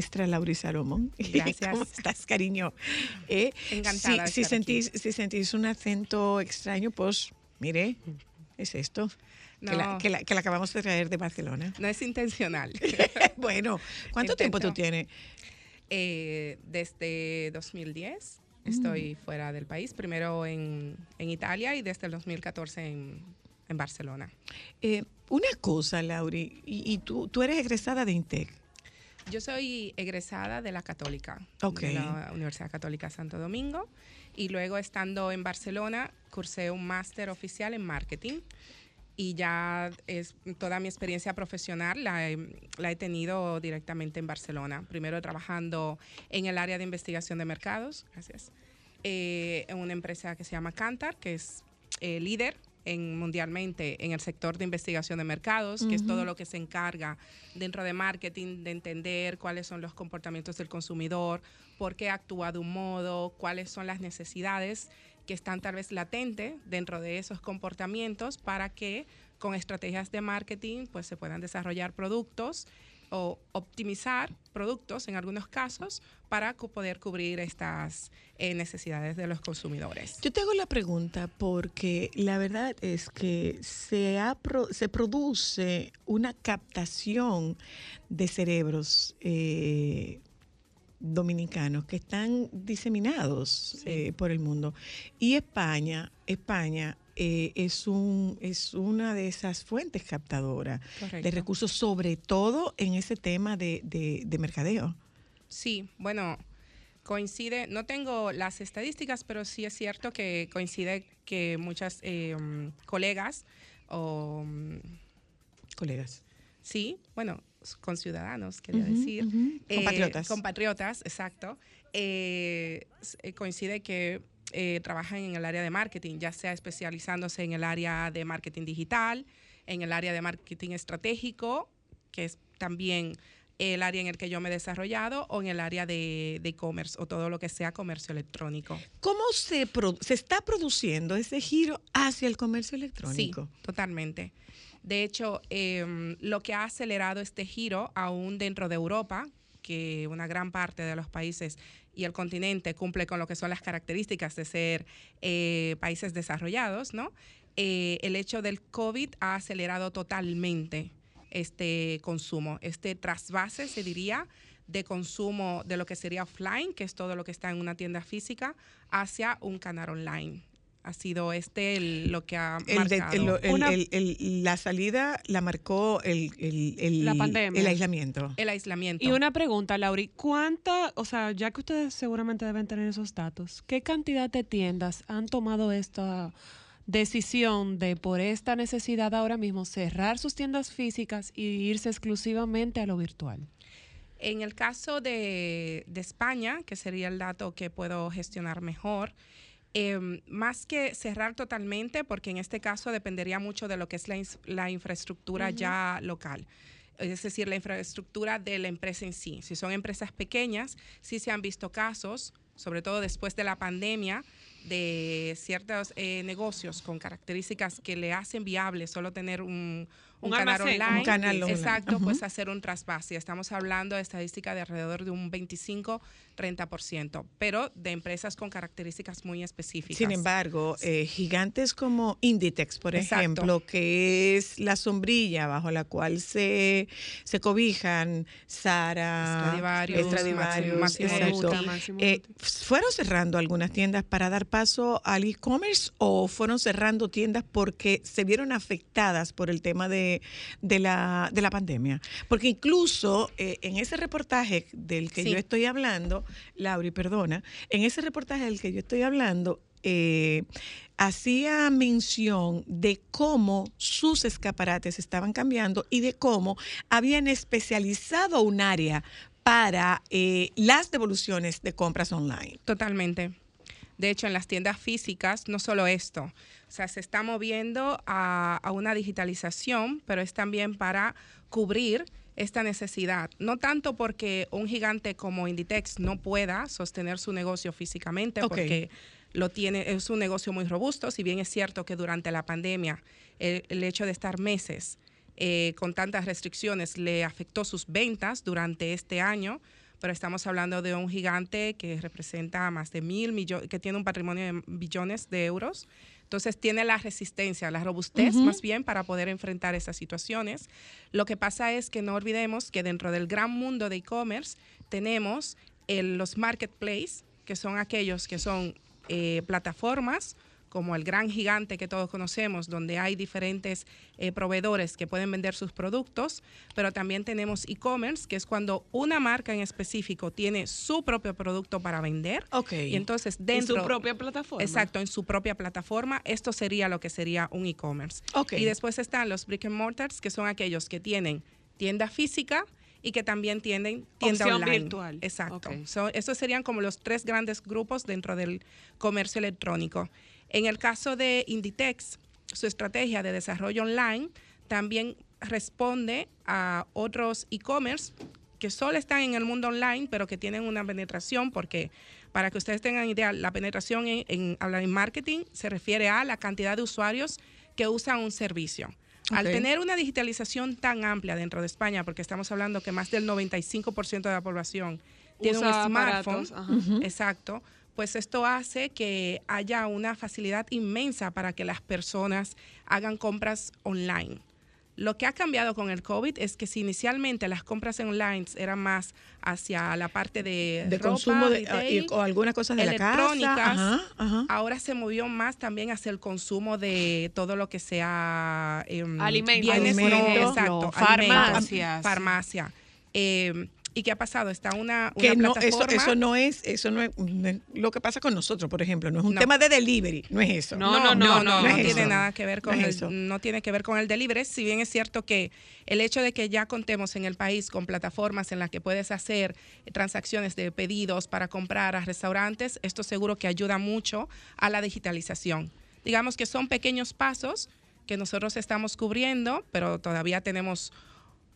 Maestra Laura Salomón. [LAUGHS] Gracias. ¿Cómo estás, cariño? Eh, Encantada Si, si aquí. sentís, si sentís un acento extraño, pues mire, es esto. Que, la, No. que, la, que la acabamos de traer de Barcelona. No es intencional. [LAUGHS] bueno, ¿cuánto tiempo tú Intento. tienes? Eh, desde 2010 estoy fuera del país, primero en, en Italia y desde el 2014 en, en Barcelona. Eh, una cosa, Lauri, y, y tú, tú eres egresada de INTEC. Yo soy egresada de la Católica, Ok. de la Universidad Católica Santo Domingo, y luego estando en Barcelona cursé un máster oficial en marketing y ya es toda mi experiencia profesional la he, la he tenido directamente en Barcelona. Primero trabajando en el área de investigación de mercados, gracias, eh, en una empresa que se llama Cantar, que es eh, líder en, mundialmente en el sector de investigación de mercados, que es todo lo que se encarga dentro de marketing de entender cuáles son los comportamientos del consumidor, por qué actúa de un modo, cuáles son las necesidades que están tal vez latentes dentro de esos comportamientos para que con estrategias de marketing pues se puedan desarrollar productos o optimizar productos en algunos casos para poder cubrir estas eh, necesidades de los consumidores. Yo te hago la pregunta porque la verdad es que se, ha pro- se produce una captación de cerebros eh, dominicanos que están diseminados eh, por el mundo. Y España, España eh, es, un, es una de esas fuentes captadoras de recursos, sobre todo en ese tema de, de- de mercadeo. Sí, bueno, coincide, no tengo las estadísticas, pero sí es cierto que coincide que muchas eh, mm, colegas o... mm, Colegas. Sí, bueno, con ciudadanos, quería decir. ujú. Eh, Compatriotas. compatriotas, exacto. Eh, coincide que eh, trabajan en el área de marketing, ya sea especializándose en el área de marketing digital, en el área de marketing estratégico, que es también el área en el que yo me he desarrollado, o en el área de e-commerce o todo lo que sea comercio electrónico. ¿Cómo se, se está produciendo ese giro hacia el comercio electrónico? Sí, totalmente. De hecho, em, lo que ha acelerado este giro, aún dentro de Europa, que una gran parte de los países y el continente cumple con lo que son las características de ser eh, países desarrollados, ¿no? Eh, el hecho del COVID ha acelerado totalmente este consumo, este trasvase, se diría, de consumo de lo que sería offline, que es todo lo que está en una tienda física, hacia un canal online. Ha sido este el- lo que ha El de- marcado. el- el- Una- el- el- la salida la marcó el, el- el- La pandemia. el aislamiento. el aislamiento. Y una pregunta, Lauri, ¿cuánta, o sea, ya que ustedes seguramente deben tener esos datos, qué cantidad de tiendas han tomado esta decisión de por esta necesidad ahora mismo cerrar sus tiendas físicas y irse exclusivamente a lo virtual? En el caso de, de España, que sería el dato que puedo gestionar mejor, em, más que cerrar totalmente, porque en este caso dependería mucho de lo que es la, la infraestructura ya local. Es decir, la infraestructura de la empresa en sí. Si son empresas pequeñas, sí se han visto casos, sobre todo después de la pandemia, de ciertos eh, negocios con características que le hacen viable solo tener un, un Un canal online. Un canal online. Exacto, Ujú. pues hacer un trasvase. Estamos hablando de estadística de alrededor de un 25-30%, pero de empresas con características muy específicas. Sin embargo, eh, gigantes como Inditex, por Exacto. ejemplo, que es la sombrilla bajo la cual se, se cobijan Sara, Stradivarius. Massimo Eh, ¿Fueron cerrando algunas tiendas para dar paso al e-commerce o fueron cerrando tiendas porque se vieron afectadas por el tema de, de la, de la pandemia? Porque incluso eh, en ese reportaje del que Sí. yo estoy hablando, Lauri, perdona, en ese reportaje del que yo estoy hablando, eh, hacía mención de cómo sus escaparates estaban cambiando y de cómo habían especializado un área para eh, las devoluciones de compras online. Totalmente. De hecho, en las tiendas físicas, no solo esto, o sea, se está moviendo a, a una digitalización, pero es también para cubrir esta necesidad. No tanto porque un gigante como Inditex no pueda sostener su negocio físicamente, porque lo tiene, es un negocio muy robusto, si bien es cierto que durante la pandemia el, el hecho de estar meses eh, con tantas restricciones le afectó sus ventas durante este año, pero estamos hablando de un gigante que representa más de mil millones, que tiene un patrimonio de billones de euros. Entonces tiene la resistencia, la robustez más bien para poder enfrentar esas situaciones. Lo que pasa es que no olvidemos que dentro del gran mundo de e-commerce tenemos el- los marketplaces, que son aquellos que son eh, plataformas como el gran gigante que todos conocemos, donde hay diferentes eh, proveedores que pueden vender sus productos, pero también tenemos e-commerce, que es cuando una marca en específico tiene su propio producto para vender. Ok. Y entonces En dentro... su propia plataforma. Exacto, en su propia plataforma. Esto sería lo que sería un e-commerce. Ok. Y después están los brick and mortars, que son aquellos que tienen tienda física y que también tienen tienda Opción online. virtual. Exacto. Ok. So, esos serían como los tres grandes grupos dentro del comercio electrónico. En el caso de Inditex, su estrategia de desarrollo online también responde a otros e-commerce que solo están en el mundo online, pero que tienen una penetración, porque para que ustedes tengan idea, la penetración en, en, habla en marketing se refiere a la cantidad de usuarios que usan un servicio. Al tener una digitalización tan amplia dentro de España, porque estamos hablando que más del 95% de la población tiene Usa un smartphone, aparatos, exacto, pues esto hace que haya una facilidad inmensa para que las personas hagan compras online. Lo que ha cambiado con el COVID es que si inicialmente las compras online eran más hacia la parte de, De ropa, consumo de- retail, o algunas cosas de la casa, electrónicas, ajá, ajá. ahora se movió más también hacia el consumo de todo lo que sea em, Alimentos, bienes no- exacto, farmacias. alimentos, farmacia. Em, ¿Y qué ha pasado? Está una, una que no, eso, plataforma. eso no es, eso no es no es lo que pasa con nosotros, por ejemplo, no es un No. tema de delivery, no es eso. No, no, no, no, es tiene eso. nada que ver con No el, eso. no tiene que ver con el delivery, si bien es cierto que el hecho de que ya contemos en el país con plataformas en las que puedes hacer transacciones de pedidos para comprar a restaurantes, esto seguro que ayuda mucho a la digitalización. Digamos que son pequeños pasos que nosotros estamos cubriendo, pero todavía tenemos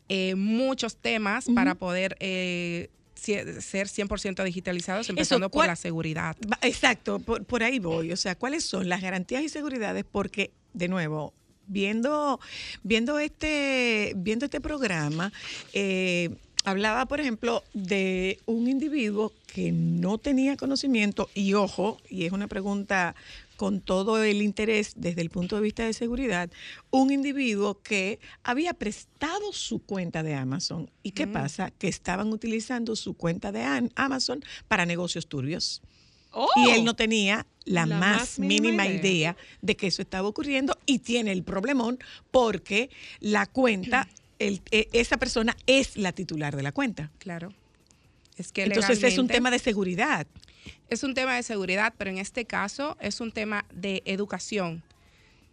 eh, muchos temas para poder eh, ser 100% digitalizados, empezando por ¿cuál- la seguridad. Exacto, por, por ahí voy. O sea, ¿cuáles son las garantías y seguridades? Porque, de nuevo, viendo, viendo este, viendo este programa, eh, hablaba, por ejemplo, de un individuo que no tenía conocimiento, y ojo, y es una pregunta con todo el interés desde el punto de vista de seguridad, un individuo que había prestado su cuenta de Amazon. ¿Y qué Mm. pasa? Que estaban utilizando su cuenta de Amazon para negocios turbios. Oh. Y él no tenía la, La más, más mínima mínima idea. idea. de que eso estaba ocurriendo y tiene el problemón porque la cuenta, [CLEARS THROAT] el- e- esa persona es la titular de la cuenta. Claro. Es que Entonces es un tema de seguridad. Es un tema de seguridad, pero en este caso es un tema de educación,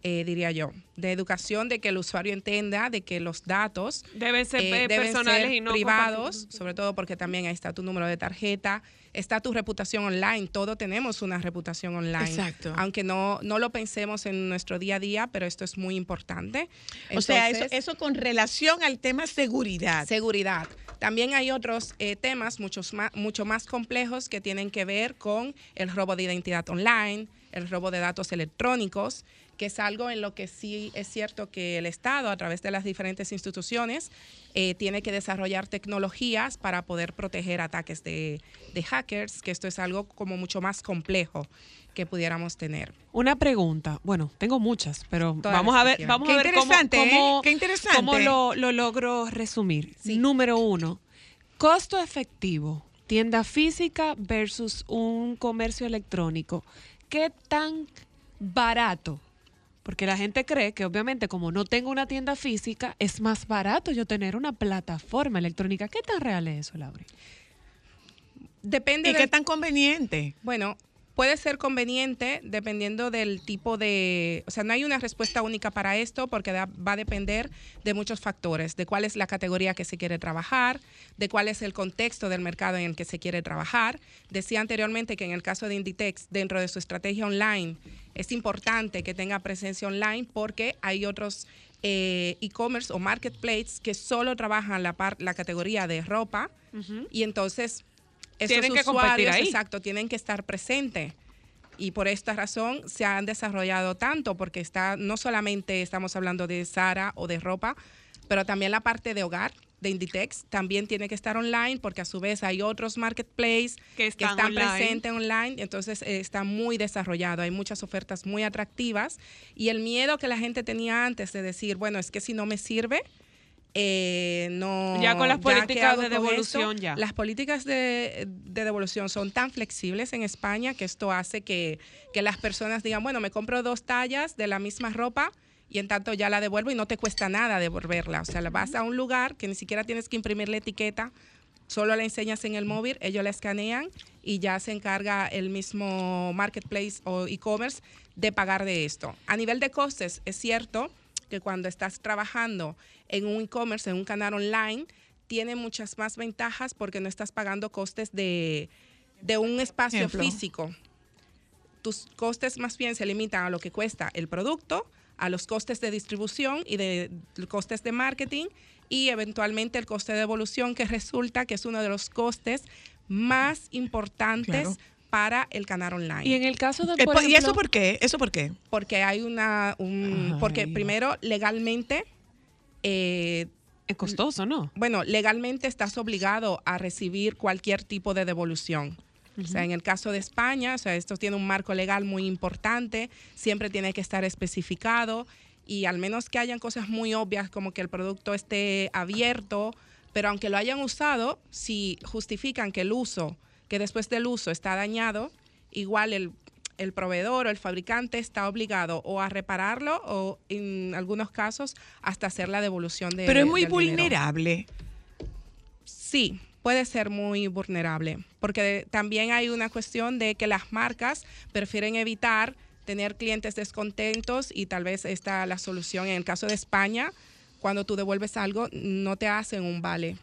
eh, diría yo. De educación, de que el usuario entienda de que los datos Deben ser, eh, deben personales ser y no privados, sobre todo porque también ahí está tu número de tarjeta, está tu reputación online. Todos tenemos una reputación online. Exacto. Aunque no, no lo pensemos en nuestro día a día, pero esto es muy importante. o sea, eso, eso con relación al tema seguridad. Seguridad. También hay otros eh, temas muchos más, mucho más complejos que tienen que ver con el robo de identidad online, el robo de datos electrónicos, que es algo en lo que sí es cierto que el Estado, a través de las diferentes instituciones, eh, tiene que desarrollar tecnologías para poder proteger ataques de, de hackers, que esto es algo como mucho más complejo que pudiéramos tener. Una pregunta, bueno, tengo muchas, pero vamos a ver, vamos Qué a ver cómo, interesante, ¿eh? cómo- Qué interesante. cómo lo, lo logro resumir. Número uno, costo efectivo, tienda física versus un comercio electrónico. ¿Qué tan barato? Porque la gente cree que obviamente como no tengo una tienda física, es más barato yo tener una plataforma electrónica. ¿Qué tan real es eso, Laura? Depende ¿Y del- qué tan conveniente? Bueno, puede ser conveniente dependiendo del tipo de, o sea, no hay una respuesta única para esto porque da- va a depender de muchos factores, de cuál es la categoría que se quiere trabajar, de cuál es el contexto del mercado en el que se quiere trabajar. Decía anteriormente que en el caso de Inditex, dentro de su estrategia online, es importante que tenga presencia online porque hay otros eh, e-commerce o marketplaces que solo trabajan la, par- la categoría de ropa y entonces estos Tienen que competir ahí. exacto, tienen que estar presentes. Y por esta razón se han desarrollado tanto, porque está, no solamente estamos hablando de Sara o de ropa, pero también la parte de hogar de Inditex también tiene que estar online, porque a su vez hay otros marketplaces Que están online. presentes online, entonces eh, está muy desarrollado, hay muchas ofertas muy atractivas y el miedo que la gente tenía antes de decir, bueno, es que si no me sirve, eh, no Ya con las ¿qué políticas de devolución, esto? ya. Las políticas de, de devolución son tan flexibles en España que esto hace que, que las personas digan, bueno, me compro dos tallas de la misma ropa y en tanto ya la devuelvo y no te cuesta nada devolverla. O sea, la vas a un lugar que ni siquiera tienes que imprimir la etiqueta, solo la enseñas en el móvil, ellos la escanean y ya se encarga el mismo marketplace o e-commerce de pagar de esto. A nivel de costes, es cierto que cuando estás trabajando en un e-commerce, en un canal online, tiene muchas más ventajas porque no estás pagando costes de, de un espacio Ejemplo. físico. Tus costes más bien se limitan a lo que cuesta el producto, a los costes de distribución y de costes de marketing y eventualmente el coste de devolución que resulta que es uno de los costes más importantes Claro. Para el canal online. Y en el caso de, Eh, por po- ¿Y eso por qué? ¿Eso por qué? Porque hay una, un, porque primero legalmente eh, es costoso, ¿no? Bueno, legalmente estás obligado a recibir cualquier tipo de devolución. O sea, en el caso de España, o sea, esto tiene un marco legal muy importante, siempre tiene que estar especificado y al menos que hayan cosas muy obvias como que el producto esté abierto, pero aunque lo hayan usado, si justifican que el uso, que después del uso está dañado, igual el, el proveedor o el fabricante está obligado o a repararlo o en algunos casos hasta hacer la devolución de Pero es muy dinero. vulnerable. Sí, puede ser muy vulnerable, porque también hay una cuestión de que las marcas prefieren evitar tener clientes descontentos y tal vez esta la solución en el caso de España, cuando tú devuelves algo no te hacen un vale.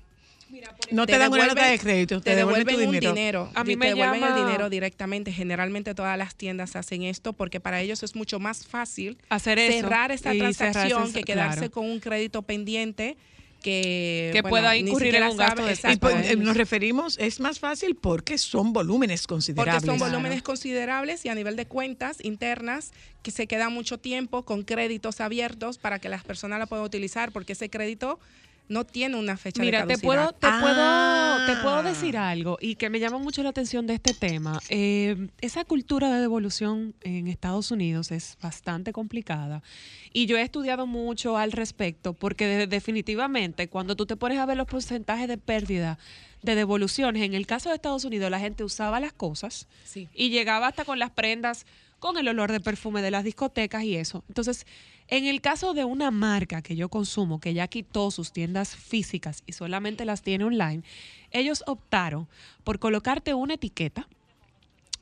No te, dan una nota devuelven- de crédito, te, te devuelven, devuelven tu un dinero. dinero. A mí te me devuelven llama- el dinero directamente. Generalmente todas las tiendas hacen esto porque para ellos es mucho más fácil Hacer eso cerrar esta cerrar transacción que quedarse claro. con un crédito pendiente que, Que bueno, pueda incurrir en un gasto de Y pues, eh, nos referimos, es más fácil porque son volúmenes porque considerables. son volúmenes considerables y a nivel de cuentas internas que se queda mucho tiempo con créditos abiertos para que las personas la puedan utilizar porque ese crédito no tiene una fecha Mira, de te puedo, caducidad. te, Ah. puedo, te puedo decir algo y que me llama mucho la atención de este tema. Eh, esa cultura de devolución en Estados Unidos es bastante complicada y yo he estudiado mucho al respecto porque de- definitivamente cuando tú te pones a ver los porcentajes de pérdida de devoluciones, en el caso de Estados Unidos la gente usaba las cosas Sí. y llegaba hasta con las prendas con el olor de perfume de las discotecas y eso. Entonces, en el caso de una marca que yo consumo, que ya quitó sus tiendas físicas y solamente las tiene online, ellos optaron por colocarte una etiqueta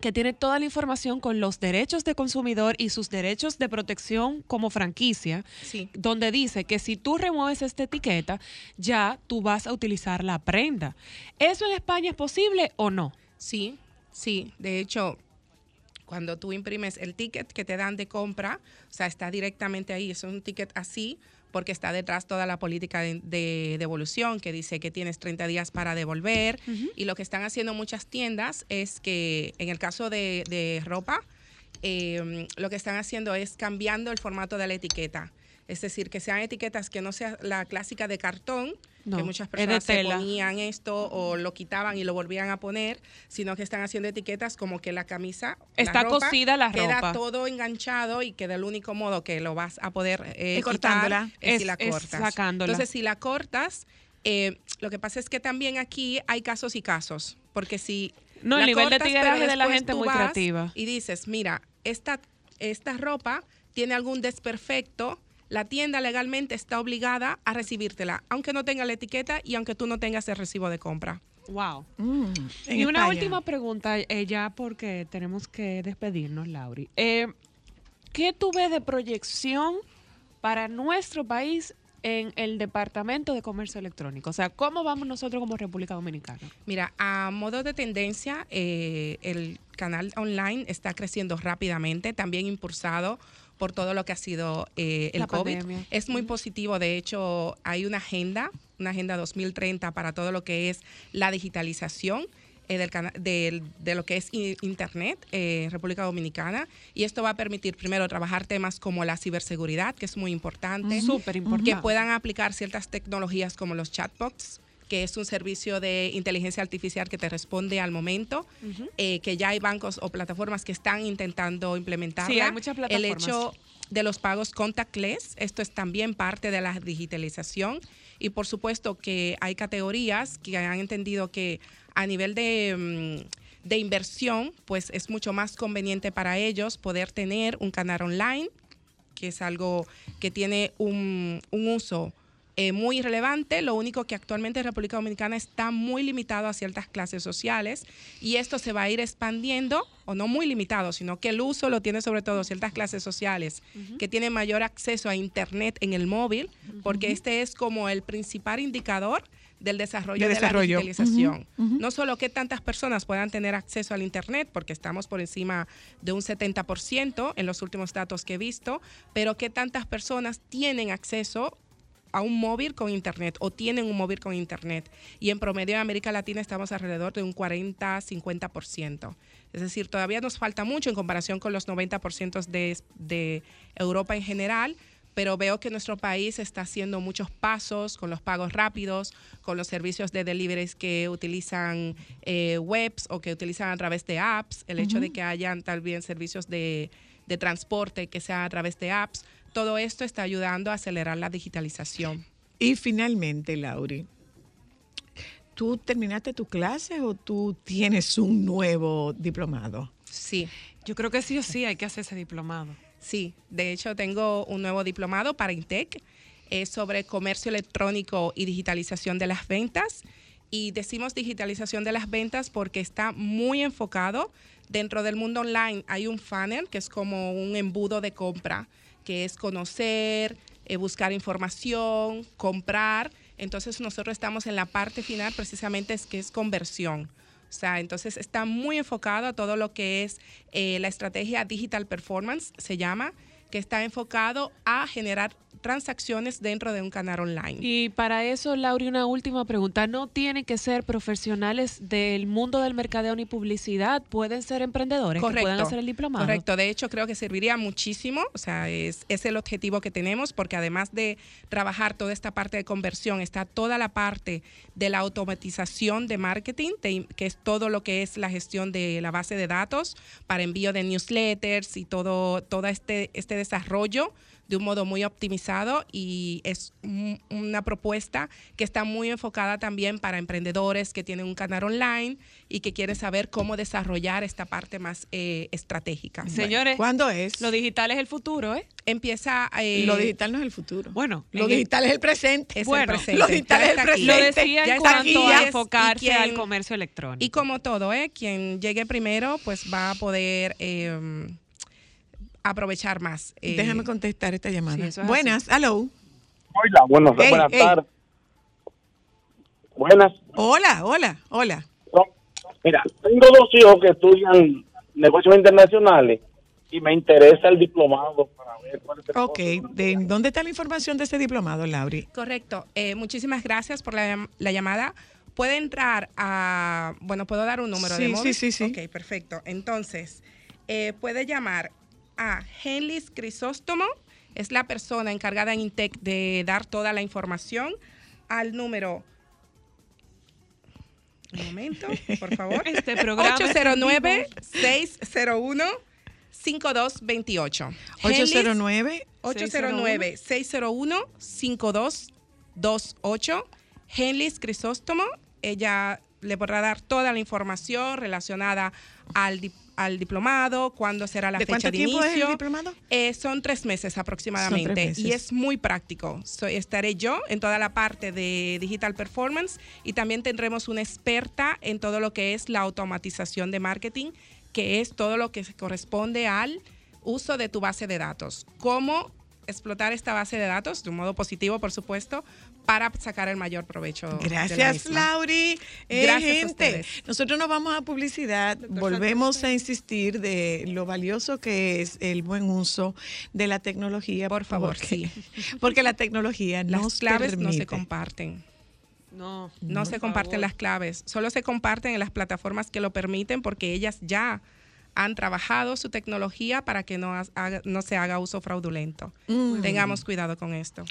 que tiene toda la información con los derechos de consumidor y sus derechos de protección como franquicia, Sí. donde dice que si tú remueves esta etiqueta, ya tú vas a utilizar la prenda. ¿Eso en España es posible o no? Sí, sí. De hecho, cuando tú imprimes el ticket que te dan de compra, o sea, está directamente ahí. Es un ticket así porque está detrás toda la política de, de devolución que dice que tienes 30 días para devolver. Y lo que están haciendo muchas tiendas es que en el caso de, de ropa, eh, lo que están haciendo es cambiando el formato de la etiqueta. Es decir, que sean etiquetas que no sea la clásica de cartón, No, que muchas es de personas se ponían esto o lo quitaban y lo volvían a poner, sino que están haciendo etiquetas como que la camisa la Está ropa, cosida la queda ropa. todo enganchado y que del único modo que lo vas a poder eh, Es cortándola. quitar es, si Es- la es cortas. sacándola. Entonces, si la cortas, eh, lo que pasa es que también aquí hay casos y casos, porque si No, el nivel de cortas, pero tigueraje de la gente es muy creativa. Y dices, mira, esta, esta ropa tiene algún desperfecto, la tienda legalmente está obligada a recibírtela, aunque no tenga la etiqueta y aunque tú no tengas el recibo de compra. Wow. Mm, y una España. última pregunta, eh, ya porque tenemos que despedirnos, Lauri. Eh, ¿Qué tú ves de proyección para nuestro país en el Departamento de Comercio Electrónico? O sea, ¿cómo vamos nosotros como República Dominicana? Mira, a modo de tendencia, eh, el canal online está creciendo rápidamente, también impulsado por todo lo que ha sido eh, el La COVID. pandemia. Es muy positivo, de hecho, hay una agenda, una agenda 2030 para todo lo que es la digitalización. eh, del de lo que es Internet eh, en República Dominicana y esto va a permitir primero trabajar temas como la ciberseguridad, que es muy importante, Súper importante. que puedan aplicar ciertas tecnologías como los chatbots, que es un servicio de inteligencia artificial que te responde al momento, eh, que ya hay bancos o plataformas que están intentando implementarla. Sí, hay muchas El plataformas. hecho de los pagos contactless. Esto es también parte de la digitalización. Y por supuesto que hay categorías que han entendido que a nivel de, mm, de inversión, pues es mucho más conveniente para ellos poder tener un canal online, que es algo que tiene un, un uso eh, muy relevante. Lo único que actualmente en República Dominicana está muy limitado a ciertas clases sociales y esto se va a ir expandiendo, o no muy limitado, sino que el uso lo tiene sobre todo ciertas clases sociales que tienen mayor acceso a Internet en el móvil, porque este es como el principal indicador del desarrollo De la digitalización. No solo que tantas personas puedan tener acceso al Internet, porque estamos por encima de un 70% en los últimos datos que he visto, pero que tantas personas tienen acceso a un móvil con internet o tienen un móvil con internet. Y en promedio en América Latina estamos alrededor de un 40-50%. Es decir, todavía nos falta mucho en comparación con los 90% de, de Europa en general, pero veo que nuestro país está haciendo muchos pasos con los pagos rápidos, con los servicios de deliveries que utilizan eh, webs o que utilizan a través de apps, el hecho de que hayan también servicios de, de transporte que sea a través de apps. Todo esto está ayudando a acelerar la digitalización. Y finalmente, Lauri, ¿tú terminaste tu clase o tú tienes un nuevo diplomado? Sí. Yo creo que sí o sí hay que hacer ese diplomado. Sí, de hecho tengo un nuevo diplomado para Intec es sobre comercio electrónico y digitalización de las ventas. Y decimos digitalización de las ventas porque está muy enfocado dentro del mundo online. Hay un funnel que es como un embudo de compra, que es conocer, eh, buscar información, comprar. Entonces nosotros estamos en la parte final precisamente es que es conversión. O sea, entonces está muy enfocado a todo lo que es eh, la estrategia Digital Performance, se llama, que está enfocado a generar transacciones dentro de un canal online. Y para eso, Lauri, una última pregunta. ¿No tienen que ser profesionales del mundo del mercadeo ni publicidad? ¿Pueden ser emprendedores que puedan hacer el diplomado? Correcto, de hecho creo que serviría muchísimo, o sea, es, es el objetivo que tenemos porque además de trabajar toda esta parte de conversión, está toda la parte de la automatización de marketing, de- que es todo lo que es la gestión de la base de datos para envío de newsletters y todo, todo este, este desarrollo de un modo muy optimizado y es un- una propuesta que está muy enfocada también para emprendedores que tienen un canal online y que quieren saber cómo desarrollar esta parte más eh, estratégica. Señores, ¿cuándo es? Lo digital es el futuro, ¿eh? Empieza. eh, lo digital no es el futuro. Bueno, lo el- digital es el presente. Es el bueno, presente, lo digital es el presente. Lo decía en cuanto a enfocarse quien- al comercio electrónico. Y como todo, ¿eh? quien llegue primero, pues va a poder eh, aprovechar más. eh, Déjame contestar esta llamada. sí, eso es Buenas, hello. Hola, buenos, Ey, buenas ey. tardes. Buenas. Hola, hola, hola. Mira, tengo dos hijos que estudian negocios internacionales y me interesa el diplomado para ver cuál es el Ok, ¿de dónde está la información de ese diplomado, Lauri? Correcto. Eh, muchísimas gracias por la, la llamada. Puede entrar a, bueno, puedo dar un número de Sí, móvil. sí, sí, sí. Ok, perfecto. Entonces, eh, puede llamar a Henlis Crisóstomo, es la persona encargada en Intec de dar toda la información al número. Un momento, por favor. [LAUGHS] Este programa es en 809-601-5228. 809 809-601-5228. Henlis Crisóstomo, ella le podrá dar toda la información relacionada al, al diplomado, cuándo será la ¿De fecha cuánto de tiempo es el inicio. diplomado? Eh, son tres meses aproximadamente meses. y es muy práctico. So- estaré yo en toda la parte de digital performance y también tendremos una experta en todo lo que es la automatización de marketing, que es todo lo que se corresponde al uso de tu base de datos. Cómo explotar esta base de datos de un modo positivo, por supuesto, para sacar el mayor provecho. de la Gracias, misma. Lauri. Eh, Gracias a gente, ustedes. nosotros nos vamos a publicidad. Volvemos a insistir de lo valioso que es el buen uso de la tecnología. Por favor, [LAUGHS] porque, Porque la tecnología Las nos claves no se permite- comparten. No, No se comparten las claves, solo se comparten en las plataformas que lo permiten porque ellas ya han trabajado su tecnología para que no, haga- no se haga uso fraudulento. Mm. Tengamos cuidado con esto.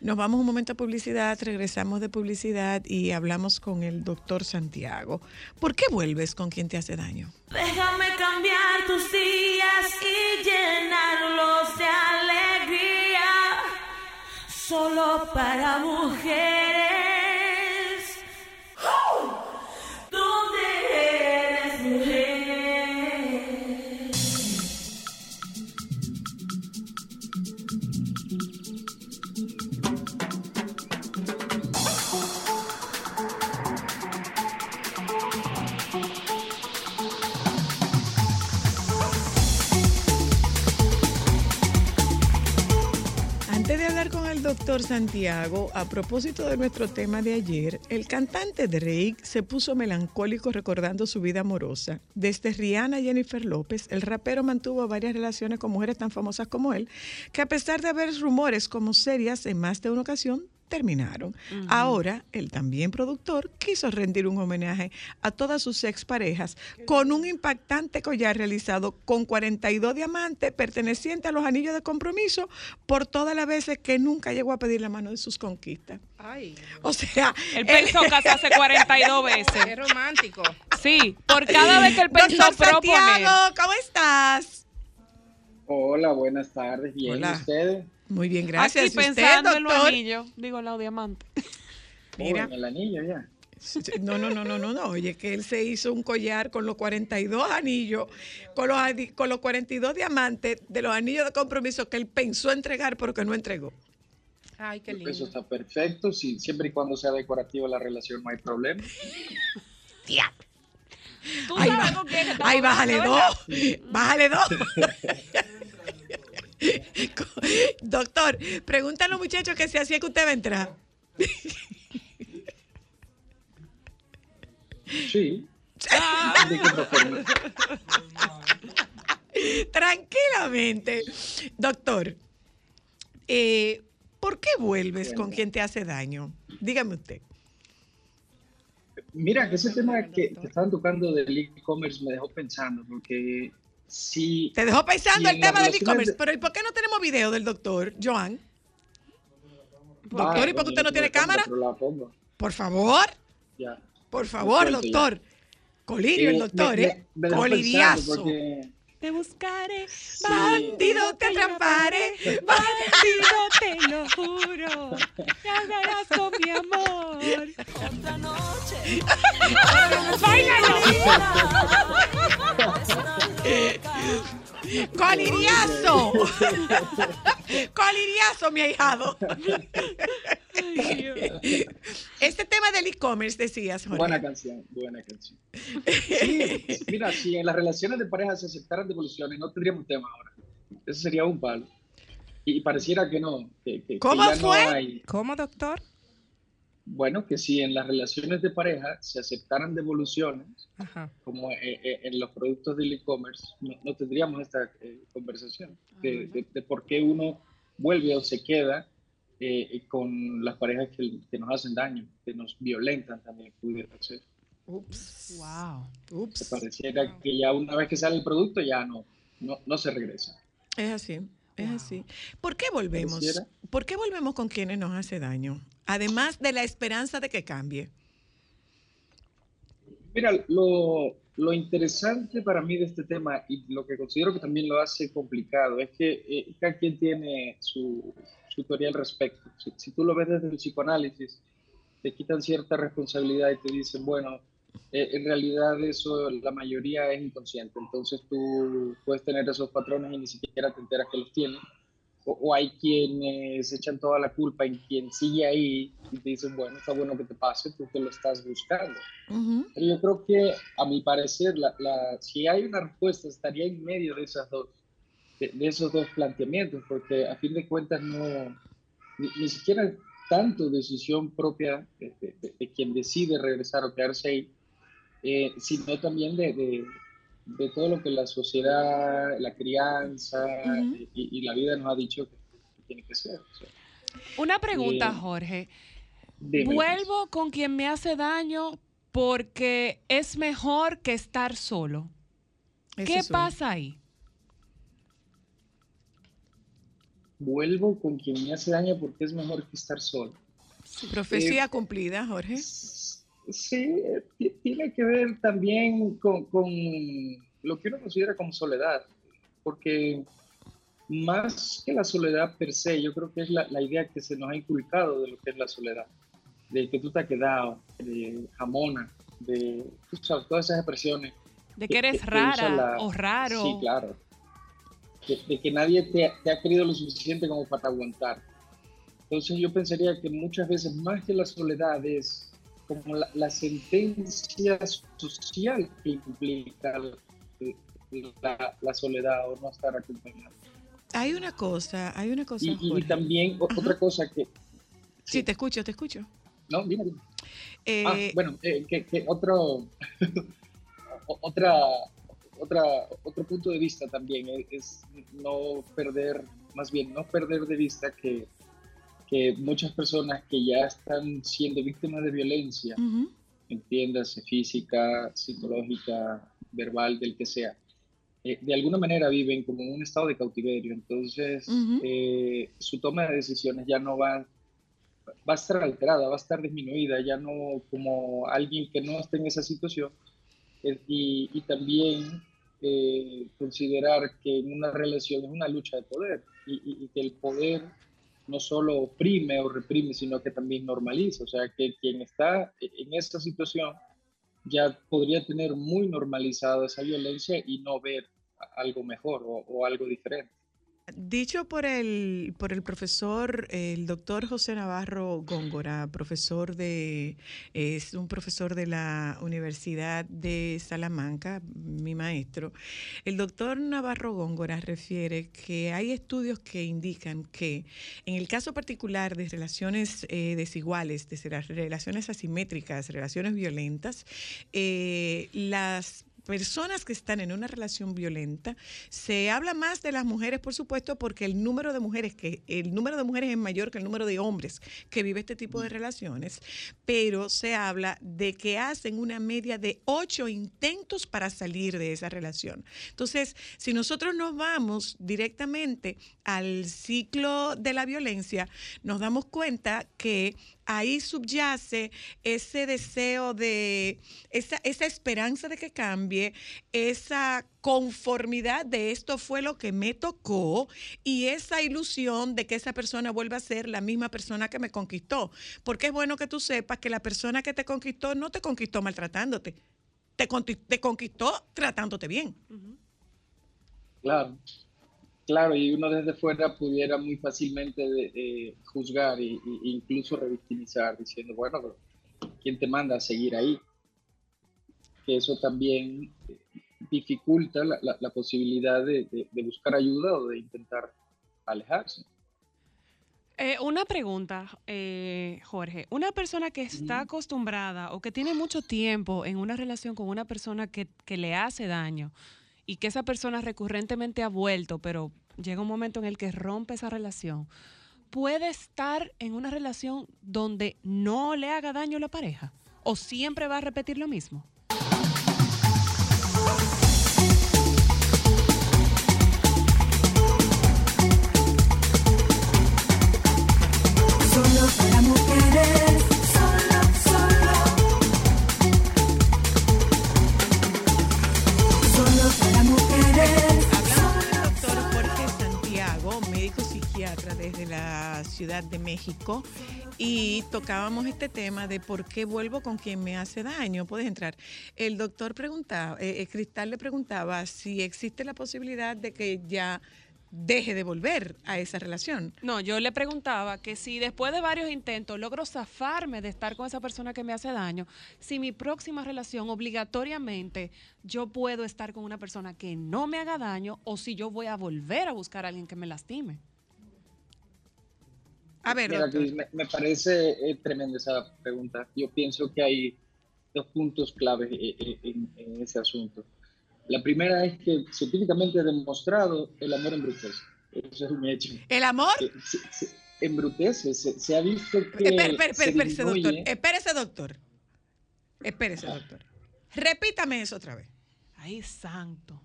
Nos vamos un momento a publicidad, regresamos de publicidad y hablamos con el doctor Santiago. ¿Por qué vuelves con quien te hace daño? Déjame cambiar tus días y llenarlos de alegría. Solo para mujeres. Doctor Santiago, a propósito de nuestro tema de ayer, el cantante Drake se puso melancólico recordando su vida amorosa. Desde Rihanna a Jennifer López, el rapero mantuvo varias relaciones con mujeres tan famosas como él, que a pesar de haber rumores como serias en más de una ocasión, terminaron. Ahora, el también productor quiso rendir un homenaje a todas sus exparejas con un impactante collar realizado con 42 diamantes perteneciente a los anillos de compromiso por todas las veces que nunca llegó a pedir la mano de sus conquistas. O sea, Él pensó casarse [LAUGHS] 42 veces. Qué romántico. Sí, por cada vez que él pensó Doctor proponer. Santiago, ¿cómo estás? Hola, buenas tardes. Bien, Hola. ¿y ustedes? Muy bien, gracias. Aquí ¿Y usted, pensando en los anillos. Digo, los diamantes. Mira. Oh, en el anillo ya. No, no, no, no, no, no. Oye, que él se hizo un collar con los 42 anillos, con los, con los 42 diamantes de los anillos de compromiso que él pensó entregar, pero que no entregó. Ay, qué Eso lindo. está perfecto. Sí, siempre y cuando sea decorativa la relación no hay problema. Tú Ay, sabes con quién bájale dos. Bájale dos. [LAUGHS] [LAUGHS] Doctor, pregúntale a los muchachos que si así es que usted va a entrar. Sí. [LAUGHS] Ah. Tranquilamente. Doctor, eh, ¿por qué vuelves con quien te hace daño? Dígame usted. Mira, que ese tema que, que estaban tocando del e-commerce me dejó pensando, porque si... Te dejó pensando si el tema del e-commerce, de- pero ¿y por qué no tenemos video del doctor, Joan? Ah, Doctor, ¿y por qué usted no tiene la pongo, cámara? la pongo. Por favor, Ya. por favor, Suelto ya. doctor. Colirio, el Eh, doctor, me- ¿eh? me- me Coliriazo. porque- Te buscaré, Bandido, te atraparé. bandido, te lo juro. Te hablarás con mi amor. [LAUGHS] Otra noche. [LAUGHS] ¡Coliriazo! ¡Coliriazo, mi ahijado! Este tema del e-commerce, decías, Jorge. Buena canción, buena canción. Sí, mira, si en las relaciones de pareja se aceptaran devoluciones, no tendríamos tema ahora. Eso sería un palo. Y pareciera que no. Que, que- que ¿Cómo ya fue? No hay, ¿Cómo, doctor? Bueno, que si en las relaciones de pareja se aceptaran devoluciones, Ajá. como eh, eh, en los productos del e-commerce, no, no tendríamos esta eh, conversación de, de- de por qué uno vuelve o se queda eh, con las parejas que, que nos hacen daño, que nos violentan también, pudiera ser. Ups. Wow. Ups. Pareciera que ya una vez que sale el producto ya no, no, no se regresa. Es así, es así. ¿Por qué volvemos? Pareciera. ¿Por qué volvemos con quienes nos hace daño? Además de la esperanza de que cambie. Mira, lo, interesante para mí de este tema y lo que considero que también lo hace complicado es que eh, cada quien tiene su, su teoría al respecto. Si, si tú lo ves desde el psicoanálisis, te quitan cierta responsabilidad y te dicen, bueno, eh, en realidad eso la mayoría es inconsciente, entonces tú puedes tener esos patrones y ni siquiera te enteras que los tienes. O, o hay quienes echan toda la culpa en quien sigue ahí y te dicen, bueno, está bueno que te pase porque lo estás buscando. Pero yo creo que, a mi parecer, la, la- si hay una respuesta, estaría en medio de, esas dos, de, de esos dos planteamientos, porque a fin de cuentas no, ni, ni siquiera es tanto decisión propia de, de- de- de quien decide regresar o quedarse ahí, eh, sino también de, de- todo lo que la sociedad, la crianza Ujú. y, y la vida nos ha dicho que, que tiene que ser. o sea, Una pregunta, Eh, Jorge. dime. Vuelvo con quien me hace daño porque es mejor que estar solo. Ese ¿Qué soy. pasa ahí? Vuelvo con quien me hace daño porque es mejor que estar solo. Profecía Eh, cumplida, Jorge. Sí, eh, ti- tiene que ver también con, con lo que uno considera como soledad, porque más que la soledad per se, yo creo que es la, la idea que se nos ha inculcado de lo que es la soledad, de que tú te has quedado, de jamona, de sabes, todas esas expresiones. De que eres usa rara la- o raro. Sí, claro. De, de que nadie te, te ha querido lo suficiente como para aguantar. Entonces yo pensaría que muchas veces más que la soledad es como la, la sentencia social que implica la, la soledad o no estar acompañado. Hay una cosa, hay una cosa, Y, y Jorge. también o- otra cosa que... Sí, te escucho, te escucho. No, dime. Eh, Ah, bueno, eh, que, que otro, [LAUGHS] otra, otra, otro punto de vista también es, es no perder, más bien no perder de vista que, que muchas personas que ya están siendo víctimas de violencia, Ujú. entiéndase física, psicológica, verbal, del que sea, eh, de alguna manera viven como en un estado de cautiverio. Entonces, Ujú. eh, su toma de decisiones ya no va, va a estar alterada, va a estar disminuida, ya no como alguien que no esté en esa situación. Eh, y, y también eh, considerar que en una relación es una lucha de poder y, y- y que el poder no solo oprime o reprime, sino que también normaliza. O sea, que quien está en esta situación ya podría tener muy normalizado esa violencia y no ver algo mejor o, o algo diferente. Dicho por el, por el profesor, el doctor José Navarro Góngora, profesor de, es un profesor de la Universidad de Salamanca, mi maestro. El doctor Navarro Góngora refiere que hay estudios que indican que en el caso particular de relaciones eh, desiguales, de relaciones asimétricas, relaciones violentas, eh, las personas que están en una relación violenta, se habla más de las mujeres, por supuesto, porque el número de mujeres que el número de mujeres es mayor que el número de hombres que vive este tipo de relaciones, pero se habla de que hacen una media de ocho intentos para salir de esa relación. Entonces, si nosotros nos vamos directamente al ciclo de la violencia, nos damos cuenta que ahí subyace ese deseo de, esa, esa esperanza de que cambie, esa conformidad de esto fue lo que me tocó y esa ilusión de que esa persona vuelva a ser la misma persona que me conquistó. Porque es bueno que tú sepas que la persona que te conquistó no te conquistó maltratándote, te, te conquistó tratándote bien. Claro, claro, y uno desde fuera pudiera muy fácilmente de- juzgar e incluso revictimizar, diciendo, bueno, pero ¿quién te manda a seguir ahí? Que eso también eh, dificulta la, la- la posibilidad de, de- de buscar ayuda o de intentar alejarse. Eh, una pregunta, eh, Jorge. Una persona que está acostumbrada o que tiene mucho tiempo en una relación con una persona que, que le hace daño y que esa persona recurrentemente ha vuelto, pero llega un momento en el que rompe esa relación, ¿puede estar en una relación donde no le haga daño a la pareja? ¿O siempre va a repetir lo mismo? Ciudad de México, y tocábamos este tema de por qué vuelvo con quien me hace daño. Puedes entrar. El doctor preguntaba, eh, eh, Cristal le preguntaba si existe la posibilidad de que ya deje de volver a esa relación. No, yo le preguntaba que si después de varios intentos logro zafarme de estar con esa persona que me hace daño, si mi próxima relación obligatoriamente yo puedo estar con una persona que no me haga daño o si yo voy a volver a buscar a alguien que me lastime. A ver, Mira, doctor. Cris, me, me parece eh, tremenda esa pregunta. Yo pienso que hay dos puntos claves eh, eh, en, en ese asunto. La primera es que científicamente demostrado el amor embrutece. Eso es un hecho. ¿El amor? Eh, se- se- embrutece. Se, se ha visto que. Espera, espera, se espera, espérese, doctor. disminuye- Espérese, doctor. Espérese, doctor. Repítame eso otra vez. Ay, santo.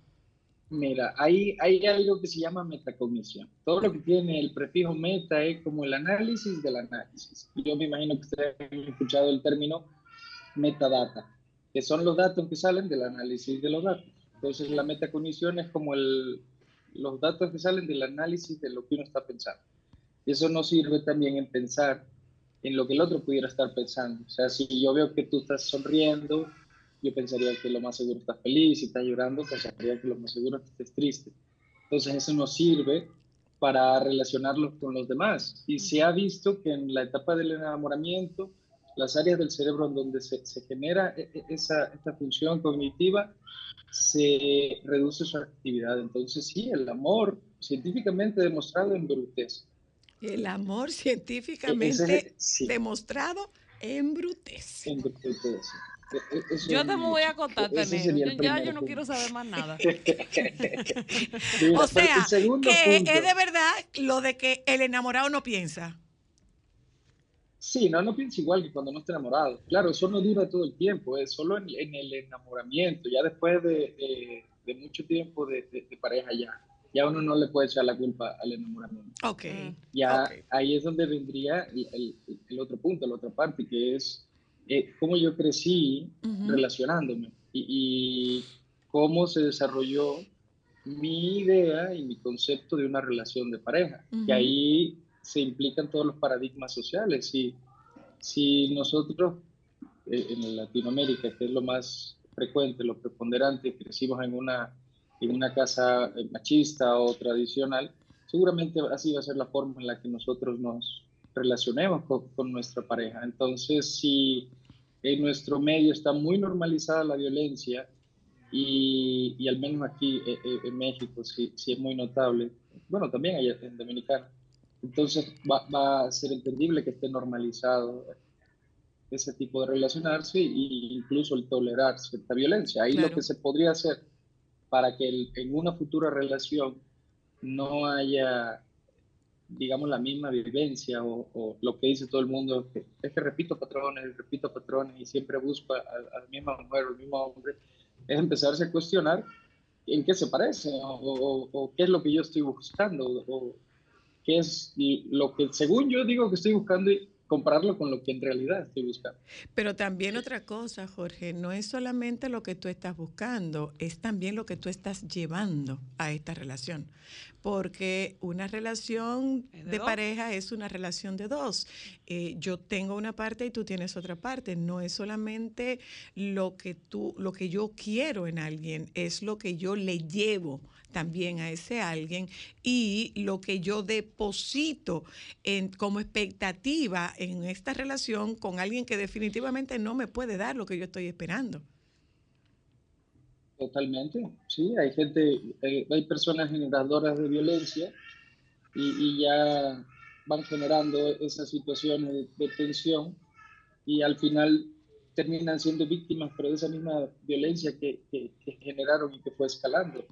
Mira, hay, hay algo que se llama metacognición. Todo lo que tiene el prefijo meta es como el análisis del análisis. Yo me imagino que ustedes han escuchado el término metadata, que son los datos que salen del análisis de los datos. Entonces, la metacognición es como el, los datos que salen del análisis de lo que uno está pensando. Y eso no sirve también en pensar en lo que el otro pudiera estar pensando. O sea, si yo veo que tú estás sonriendo, yo pensaría que lo más seguro estás feliz, si estás llorando, pensaría que lo más seguro estés triste. Entonces eso no sirve para relacionarlos con los demás. Y se ha visto que en la etapa del enamoramiento, las áreas del cerebro en donde se, se genera e- e- esa, esta función cognitiva, se reduce su actividad. Entonces sí, el amor científicamente demostrado embrutece. El amor E- científicamente es- sí. demostrado embrutece. Embrutece. E- e- eso Yo te me voy a contar, el ya yo no punto. quiero saber más nada. [LAUGHS] [LAUGHS] Mira, o sea, que punto- es de verdad lo de que el enamorado no piensa. Sí, no, no piensa igual que cuando no está enamorado. Claro, eso no dura todo el tiempo, es solo en, en el enamoramiento. Ya después de, de- de mucho tiempo de, de- de pareja ya, ya uno no le puede echar la culpa al enamoramiento. Ok. Ya ahí es donde vendría el, el- el otro punto, la otra parte, que es eh, cómo yo crecí Ujú. relacionándome y, y cómo se desarrolló mi idea y mi concepto de una relación de pareja. Ujú. Que ahí se implican todos los paradigmas sociales. Si, si nosotros eh, en Latinoamérica, que es lo más frecuente, lo preponderante, crecimos en una, en una casa eh, machista o tradicional, seguramente así va a ser la forma en la que nosotros nos relacionemos con, con nuestra pareja. Entonces, si en nuestro medio está muy normalizada la violencia, y, y al menos aquí eh, eh, en México sí, sí es muy notable, bueno, también allá en Dominicana, entonces va, va a ser entendible que esté normalizado ese tipo de relacionarse e incluso el tolerar cierta violencia. Ahí Claro. lo que se podría hacer para que el- en una futura relación no haya, digamos, la misma vivencia o, o lo que dice todo el mundo, que, es que repito patrones, repito patrones y siempre busco a, a la misma mujer o el mismo hombre, es empezarse a cuestionar en qué se parece o, o- o qué es lo que yo estoy buscando o qué es lo que según yo digo que estoy buscando y compararlo con lo que en realidad estoy buscando. Pero también otra cosa, Jorge, no es solamente lo que tú estás buscando, es también lo que tú estás llevando a esta relación. Porque una relación de pareja es una relación de dos. Eh, yo tengo una parte y tú tienes otra parte. No es solamente lo que tú, lo que yo quiero en alguien, es lo que yo le llevo también a ese alguien y lo que yo deposito en, como expectativa en esta relación con alguien que definitivamente no me puede dar lo que yo estoy esperando. Totalmente, sí, hay gente, hay, hay personas generadoras de violencia y, ya van generando esas situaciones de, tensión y al final terminan siendo víctimas, pero de esa misma violencia que generaron y que fue escalando.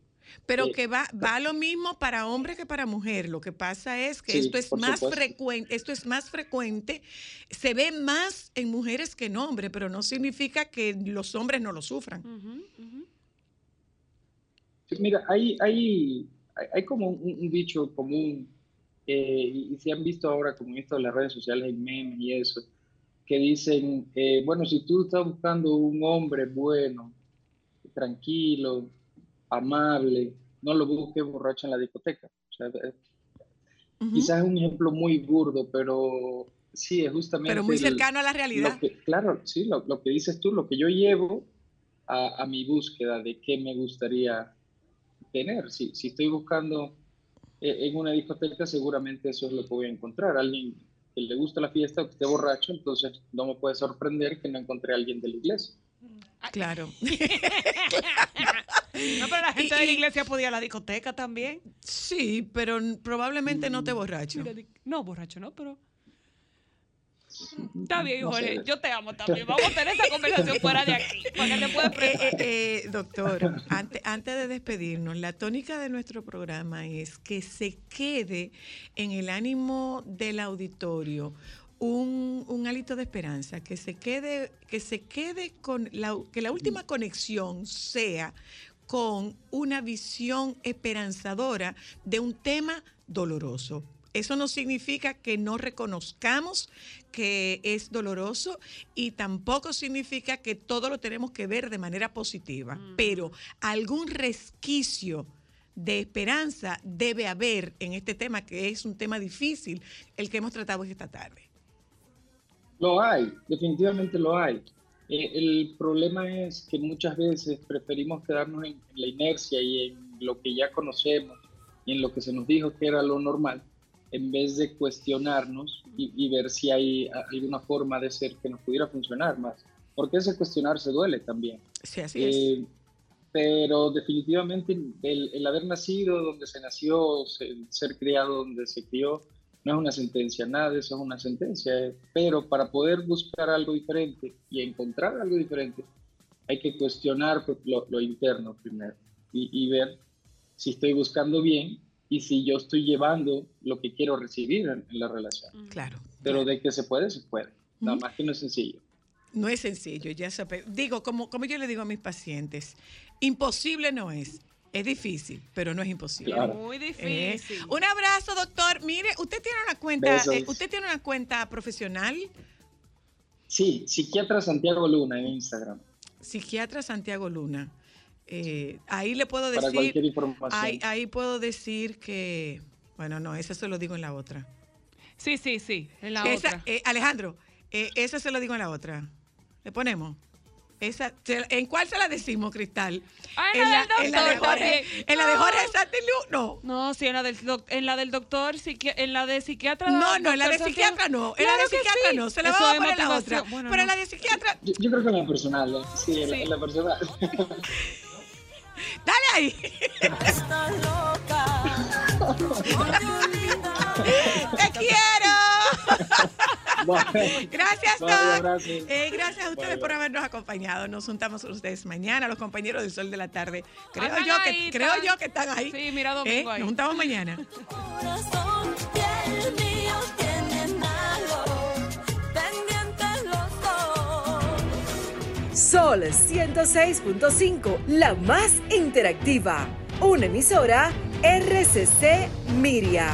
Pero que va, va lo mismo para hombre que para mujer. Lo que pasa es que Sí, esto es más supuesto. frecuente, esto es más frecuente, se ve más en mujeres que en hombres, pero no significa que los hombres no lo sufran. Sí, Mira, hay, hay, hay- como un, un dicho común, eh, y, y se han visto ahora como esto de las redes sociales, en memes y eso, que dicen, eh, bueno, si tú estás buscando un hombre bueno, tranquilo, amable, no lo busques borracho en la discoteca. O sea, Quizás es un ejemplo muy burdo, pero sí, es justamente... Pero muy el- cercano a la realidad. lo que- claro, sí, lo, lo que dices tú, lo que yo llevo a, a mi búsqueda de qué me gustaría tener. Si, si estoy buscando eh, en una discoteca, seguramente eso es lo que voy a encontrar. Alguien que le gusta la fiesta o que esté borracho, entonces no me puede sorprender que no encontré a alguien de la iglesia. Claro. [LAUGHS] [LAUGHS] No, pero la gente de la iglesia podía ir a la discoteca también. Sí, pero probablemente no te borracho. Mira, di- no, borracho no, pero. Está bien, No Jorge, sé. yo te amo también. Vamos a tener esa conversación fuera de aquí. Para que te puedas Eh, preparar. eh, eh, doctor, ante- antes de despedirnos, la tónica de nuestro programa es que se quede en el ánimo del auditorio un, un hálito de esperanza, que se quede, que se quede con la, que la última conexión sea con una visión esperanzadora de un tema doloroso. Eso no significa que no reconozcamos que es doloroso y tampoco significa que todo lo tenemos que ver de manera positiva, pero algún resquicio de esperanza debe haber en este tema, que es un tema difícil, el que hemos tratado esta tarde. Lo hay, definitivamente lo hay. Eh, el problema es que muchas veces preferimos quedarnos en, en la inercia y en lo que ya conocemos y en lo que se nos dijo que era lo normal, en vez de cuestionarnos y, y ver si hay a- alguna forma de ser que nos pudiera funcionar más. Porque ese cuestionarse duele también. Sí, así es. Eh, pero definitivamente el, el haber nacido donde se nació, se- ser criado donde se crió, no es una sentencia, nada de eso es una sentencia. Pero para poder buscar algo diferente y encontrar algo diferente, hay que cuestionar pues, lo, lo interno primero y, y ver si estoy buscando bien y si yo estoy llevando lo que quiero recibir en, en la relación. Claro. Pero de que se puede, se puede. Nada más que no es sencillo. No es sencillo, ya sabe. Digo, como, como yo le digo a mis pacientes, imposible no es. Es difícil, pero no es imposible. Claro. Muy Eh, difícil. un abrazo, doctor. Mire, usted tiene una cuenta, eh, usted tiene una cuenta profesional, Sí, psiquiatra Santiago Luna en Instagram. psiquiatra Santiago Luna. Eh, ahí le puedo Para decir, cualquier información. ahí, ahí puedo decir que, bueno, no, eso se lo digo en la otra. Sí, sí, sí, en la Esa, otra. eh, Alejandro, eh, eso se lo digo en la otra. ¿Le ponemos? Esa, ¿En cuál se la decimos, Cristal? Ah, en la del en la de doctor en la de No. Jorge Santillu, no. No, sí, en la del, doc- en la del doctor, psiqui- en la de psiquiatra. No, no, en la de psiquiatra Santiago. no. En la de psiquiatra sí. no. Se la Eso vamos a poner la otra. Bueno, Pero en la de psiquiatra, Yo, yo creo que en la personal, ¿eh? sí, en, la- en la personal. dale ahí. Estás loca. Te quiero. Gracias, Doc. abrazos. Eh, gracias a ustedes por habernos acompañado. Nos juntamos con ustedes mañana, los compañeros del Sol de la Tarde. Creo yo que creo están- yo que están ahí. Sí, mira, Eh, Domingo ahí. Nos juntamos mañana. Sol 106.5, la más interactiva. Una emisora RCC Miria.